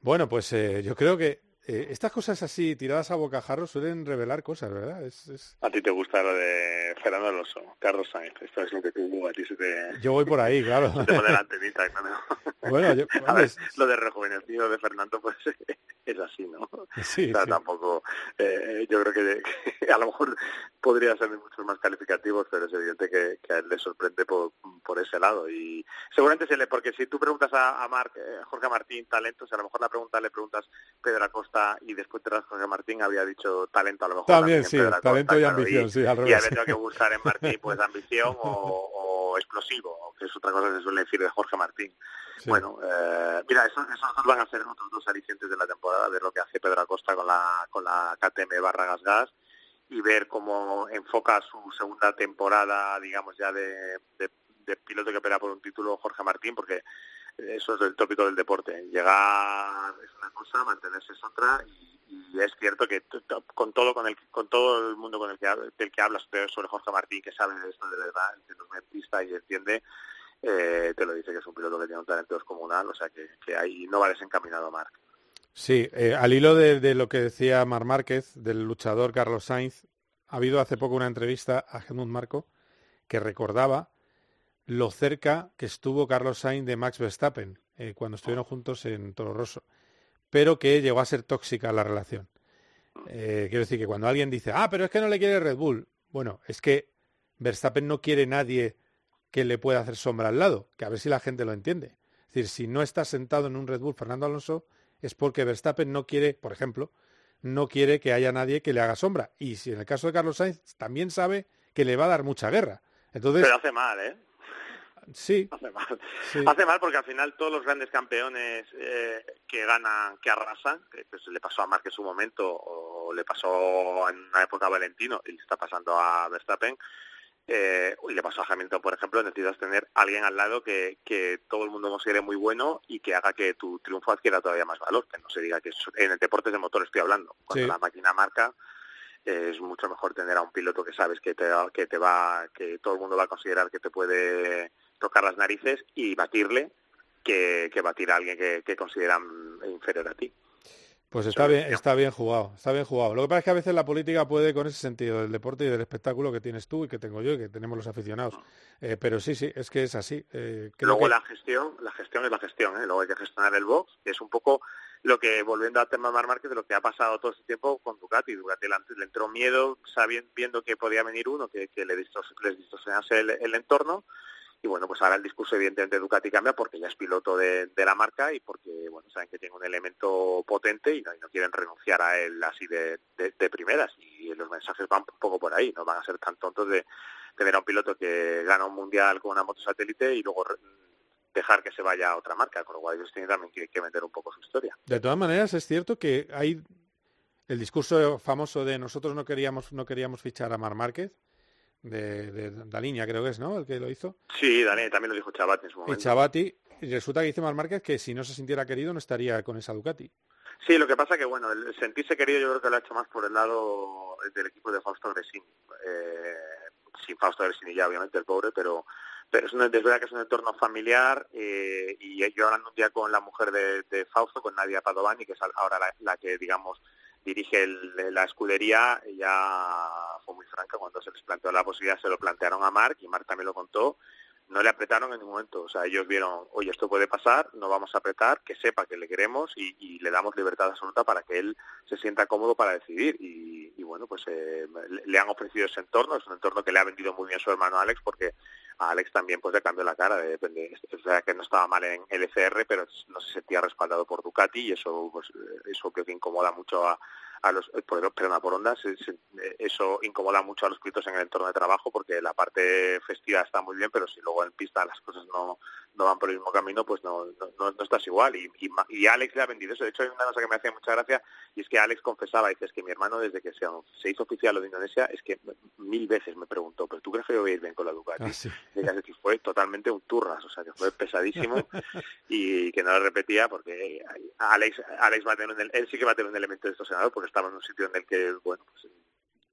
S2: Bueno, pues eh, yo creo que eh, estas cosas así tiradas a bocajarro suelen revelar cosas, ¿verdad? Es, es-
S13: A ti te gusta lo de Fernando Alonso, Carlos Sainz, esto es lo que tú, a ti se te,
S2: Yo voy por ahí, claro.
S13: se te pone la antenita, claro.
S2: Bueno, yo-
S13: a
S2: hombre,
S13: ver, lo de rejuvenecido de Fernando pues es así, ¿no?
S2: Sí,
S13: o sea,
S2: sí.
S13: tampoco, eh, yo creo que, que a lo mejor podría ser muchos más calificativos, pero es evidente que, que a él le sorprende por, por ese lado y seguramente se le, porque si tú preguntas a, a Marc, eh, Jorge Martín talentos, a lo mejor la pregunta le preguntas Pedro Acosta y después te das Jorge Martín habría dicho talento a lo mejor
S2: También, sí, talento y
S13: claro,
S2: ambición, sí, al
S13: y
S2: revés.
S13: habría tenido que buscar en Martín pues ambición o, o explosivo, que es otra cosa que se suele decir de Jorge Martín. Bueno, eh, mira, esos, esos dos van a ser otros dos alicientes de la temporada, ver lo que hace Pedro Acosta con la, con la KTM barra Gas Gas y ver cómo enfoca su segunda temporada, digamos, ya de, de, de piloto que pelea por un título Jorge Martín, porque eso es el tópico del deporte. Llegar es una cosa, mantenerse es otra y, es cierto que con todo con el con todo el mundo con el que del que hablas sobre Jorge Martín que sabe de esto de verdad, que es pista y entiende eh, te lo dice que es un piloto que tiene un talento descomunal, o sea que, que ahí no va desencaminado Marc.
S2: Sí, eh, al hilo de, de lo que decía Mar Márquez, del luchador Carlos Sainz, ha habido hace poco una entrevista a Helmut Marco que recordaba lo cerca que estuvo Carlos Sainz de Max Verstappen eh, cuando estuvieron juntos en Toro Rosso, pero que llegó a ser tóxica la relación. Eh, quiero decir que cuando alguien dice, ah, pero es que no le quiere Red Bull, bueno, es que Verstappen no quiere nadie que le pueda hacer sombra al lado, que a ver si la gente lo entiende. Es decir, si no está sentado en un Red Bull Fernando Alonso, es porque Verstappen no quiere, por ejemplo, no quiere que haya nadie que le haga sombra. Y si en el caso de Carlos Sainz también sabe que le va a dar mucha guerra. Entonces,
S13: Pero hace mal, ¿eh?
S2: Sí,
S13: Hace mal.
S2: Sí.
S13: Hace mal porque al final todos los grandes campeones eh, que ganan, que arrasan, pues, le pasó a Marquez en su momento o le pasó en una época a Valentino y le está pasando a Verstappen, eh, y le pasó a Hamilton, por ejemplo, necesitas tener alguien al lado que, que todo el mundo considere muy bueno y que haga que tu triunfo adquiera todavía más valor, que no se diga que es- en el deporte de motor estoy hablando. Cuando
S2: Sí.
S13: la máquina marca, eh, es mucho mejor tener a un piloto que sabes que te, que te va, que todo el mundo va a considerar que te puede tocar las narices y batirle que, que batir a alguien que, que consideran inferior a ti.
S2: pues está bien, está bien jugado, está bien jugado. Lo que pasa es que a veces la política puede con ese sentido del deporte y del espectáculo que tienes tú y que tengo yo y que tenemos los aficionados. Eh, pero sí, sí, es que es así. Eh, creo
S13: Luego
S2: que-
S13: la gestión, la gestión es la gestión, ¿eh? luego hay que gestionar el box, que es un poco lo que, volviendo al tema de Marc Márquez, de lo que ha pasado todo este tiempo con Ducati. Ducati le, le entró miedo sabiendo, viendo que podía venir uno, que, que le distorsionase el, el entorno, y bueno, pues ahora el discurso evidentemente de Ducati cambia porque ya es piloto de, la marca y porque, bueno, saben que tiene un elemento potente y no, quieren renunciar a él así de, de- primeras. Y los mensajes van un poco por ahí, no van a ser tan tontos de tener a un piloto que gana un mundial con una moto satélite y luego dejar que se vaya a otra marca, con lo cual ellos tienen también que, que vender un poco su historia.
S2: De todas maneras, es cierto que hay el discurso famoso de nosotros no queríamos no queríamos fichar a Mar Márquez, de, de, línea creo que es, ¿no? El que lo hizo.
S13: Sí, Dani, también lo dijo Chabat en su
S2: Y
S13: momento.
S2: Chabati, y resulta que dice Mar Márquez que si no se sintiera querido no estaría con esa Ducati.
S13: Sí, lo que pasa que, bueno, el sentirse querido yo creo que lo ha hecho más por el lado del equipo de Fausto Gresini. Eh, sin Fausto Gresini ya, obviamente, el pobre, pero pero es, una, es verdad que es un entorno familiar eh, y yo hablando un día con la mujer de, de Fausto, con Nadia Padovani, que es ahora la, la que, digamos, dirige el- la escudería, ella fue muy franca cuando se les planteó la posibilidad, se lo plantearon a Marc y Marc también lo contó, no le apretaron en ningún momento, o sea, ellos vieron, oye, esto puede pasar, no vamos a apretar, que sepa que le queremos y, le damos libertad absoluta para que él se sienta cómodo para decidir y, bueno, pues eh, le, han ofrecido ese entorno, es un entorno que le ha vendido muy bien su hermano Alex porque a Alex también pues le cambió la cara, de, es verdad que no estaba mal en LCR, pero no se sentía respaldado por Ducati y eso pues eh, eso creo que incomoda mucho a, a los por, perdona, por eh, eso incomoda mucho a los pilotos en el entorno de trabajo porque la parte festiva está muy bien, pero si luego en pista las cosas no, no van por el mismo camino, pues no, no, no- no estás igual. Y, y, y Alex le ha vendido eso. De hecho, hay una cosa que me hacía mucha gracia y es que Alex confesaba, dice, es que mi hermano desde que se, se hizo oficial lo de Indonesia, es que mil veces me preguntó, pero tú crees que yo voy a ir bien con la Ducati.
S2: Ah, sí.
S13: Que fue totalmente un turras, o sea, que fue pesadísimo y que no lo repetía porque Alex, Alex va a tener un, él sí que va a tener un elemento distorsionador porque estaba en un sitio en el que, bueno, pues,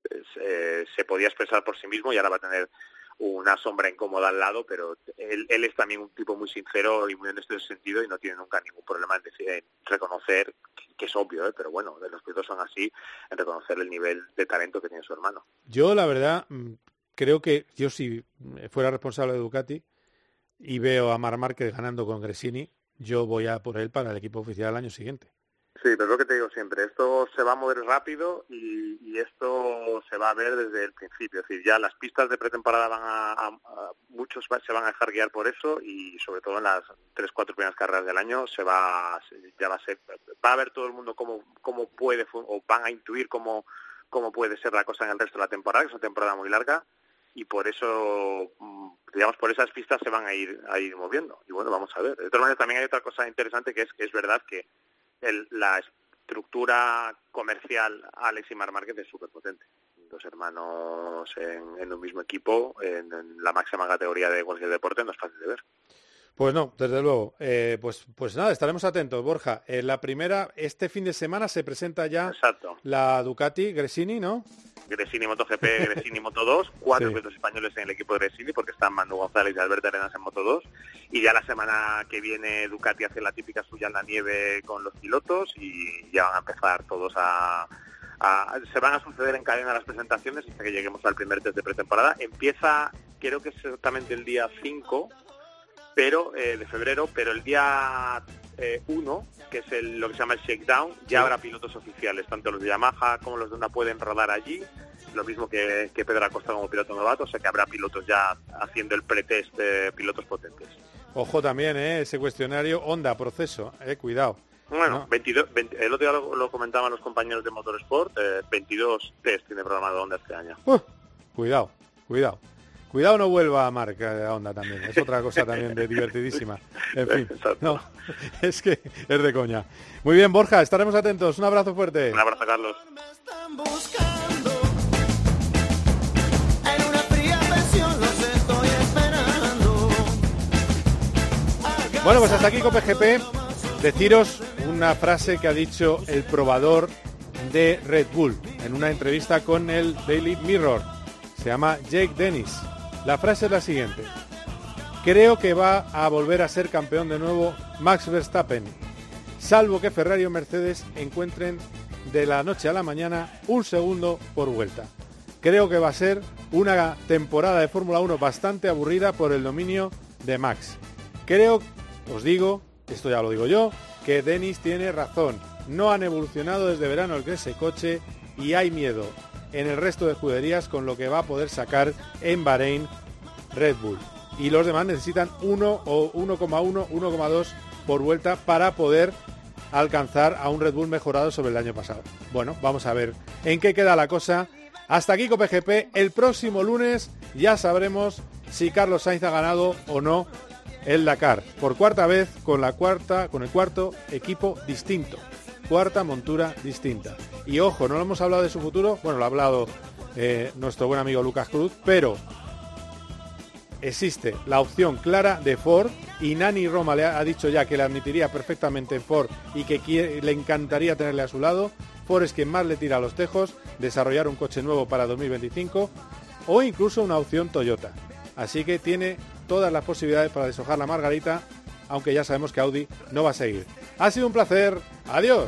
S13: es, eh, se podía expresar por sí mismo y ahora va a tener una sombra incómoda al lado, pero él, él es también un tipo muy sincero y muy honesto en ese sentido y no tiene nunca ningún problema en, decir, en reconocer, que, que es obvio, ¿eh? pero bueno, de los pilotos son así, en reconocer el nivel de talento que tiene su hermano.
S2: Yo, la verdad, mm, creo que yo si fuera responsable de Ducati y veo a Mar Márquez ganando con Gresini, yo voy a por él para el equipo oficial el año siguiente.
S13: Sí, pero es lo que te digo siempre, esto se va a mover rápido y, y esto se va a ver desde el principio. Es decir, ya las pistas de pretemporada van a, muchos se van a dejar guiar por eso y sobre todo en las tres, cuatro primeras carreras del año se va, ya va a ser, va a ver todo el mundo cómo, cómo puede o van a intuir cómo, cómo puede ser la cosa en el resto de la temporada, que es una temporada muy larga y por eso, mm, digamos, por esas pistas se van a ir a ir moviendo. Y bueno, vamos a ver. De todas maneras, también hay otra cosa interesante que es que es verdad que el- la estructura comercial Alex y Mar Márquez es súper potente. Dos hermanos en, en un mismo equipo, en, en la máxima categoría de cualquier deporte, no es fácil de ver.
S2: Pues no, desde luego. Eh, pues, pues nada, estaremos atentos, Borja. En la primera, este fin de semana se presenta ya
S13: Exacto.
S2: la Ducati Gresini, ¿no?
S13: Gresini MotoGP, Gresini Moto 2, cuatro
S2: Sí.
S13: pilotos españoles en el equipo de Gresini porque están Manu González y Alberto Arenas en Moto 2 y ya la semana que viene Ducati hace la típica suya en la nieve con los pilotos y ya van a empezar todos a, a- se van a suceder en cadena las presentaciones hasta que lleguemos al primer test de pretemporada. Empieza creo que es exactamente el día 5 pero eh, de febrero, pero el día 1, que es el- lo que se llama el shakedown, ya habrá pilotos oficiales, tanto los de Yamaha como los de Honda pueden rodar allí lo mismo que, que Pedro Acosta como piloto novato, o sea que habrá pilotos ya haciendo el pretest de pilotos potentes.
S2: Ojo también, ¿eh? ese cuestionario, onda, proceso, eh, cuidado.
S13: Bueno,
S2: ¿no?
S13: 22, 20 el otro día lo, lo comentaban los compañeros de Motorsport, eh, 22 test tiene programado Honda este año.
S2: Uh, cuidado, cuidado. Cuidado no vuelva a marca de onda también. Es otra cosa también de divertidísima. En fin, no, es que es de coña. Muy bien, Borja, estaremos atentos. Un abrazo fuerte.
S13: Un abrazo, Carlos.
S2: Bueno, pues hasta aquí con PGP. Deciros una frase que ha dicho el probador de Red Bull en una entrevista con el Daily Mirror. Se llama Jake Dennis. La frase es la siguiente. Creo que va a volver a ser campeón de nuevo Max Verstappen, salvo que Ferrari o Mercedes encuentren de la noche a la mañana un segundo por vuelta. Creo que va a ser una temporada de Fórmula 1 bastante aburrida por el dominio de Max. Creo, os digo, esto ya lo digo yo, que Dennis tiene razón. No han evolucionado desde verano el que ese coche y hay miedo en el resto de escuderías con lo que va a poder sacar en Bahrein Red Bull. Y los demás necesitan 1 o 1,1, 1,2 por vuelta para poder alcanzar a un Red Bull mejorado sobre el año pasado. Bueno, vamos a ver en qué queda la cosa. Hasta aquí con PGP. El próximo lunes ya sabremos si Carlos Sainz ha ganado o no el Dakar. Por cuarta vez con la cuarta, con el cuarto equipo distinto. Cuarta montura distinta. Y ojo, no lo hemos hablado de su futuro. Bueno, lo ha hablado eh, nuestro buen amigo Lucas Cruz, pero existe la opción clara de Ford y Nani Roma le ha, dicho ya que le admitiría perfectamente en Ford y que le encantaría tenerle a su lado. Ford es quien más le tira a los tejos, desarrollar un coche nuevo para 2025 o incluso una opción Toyota. Así que tiene todas las posibilidades para deshojar la margarita, aunque ya sabemos que Audi no va a seguir. Ha sido un placer. Adiós.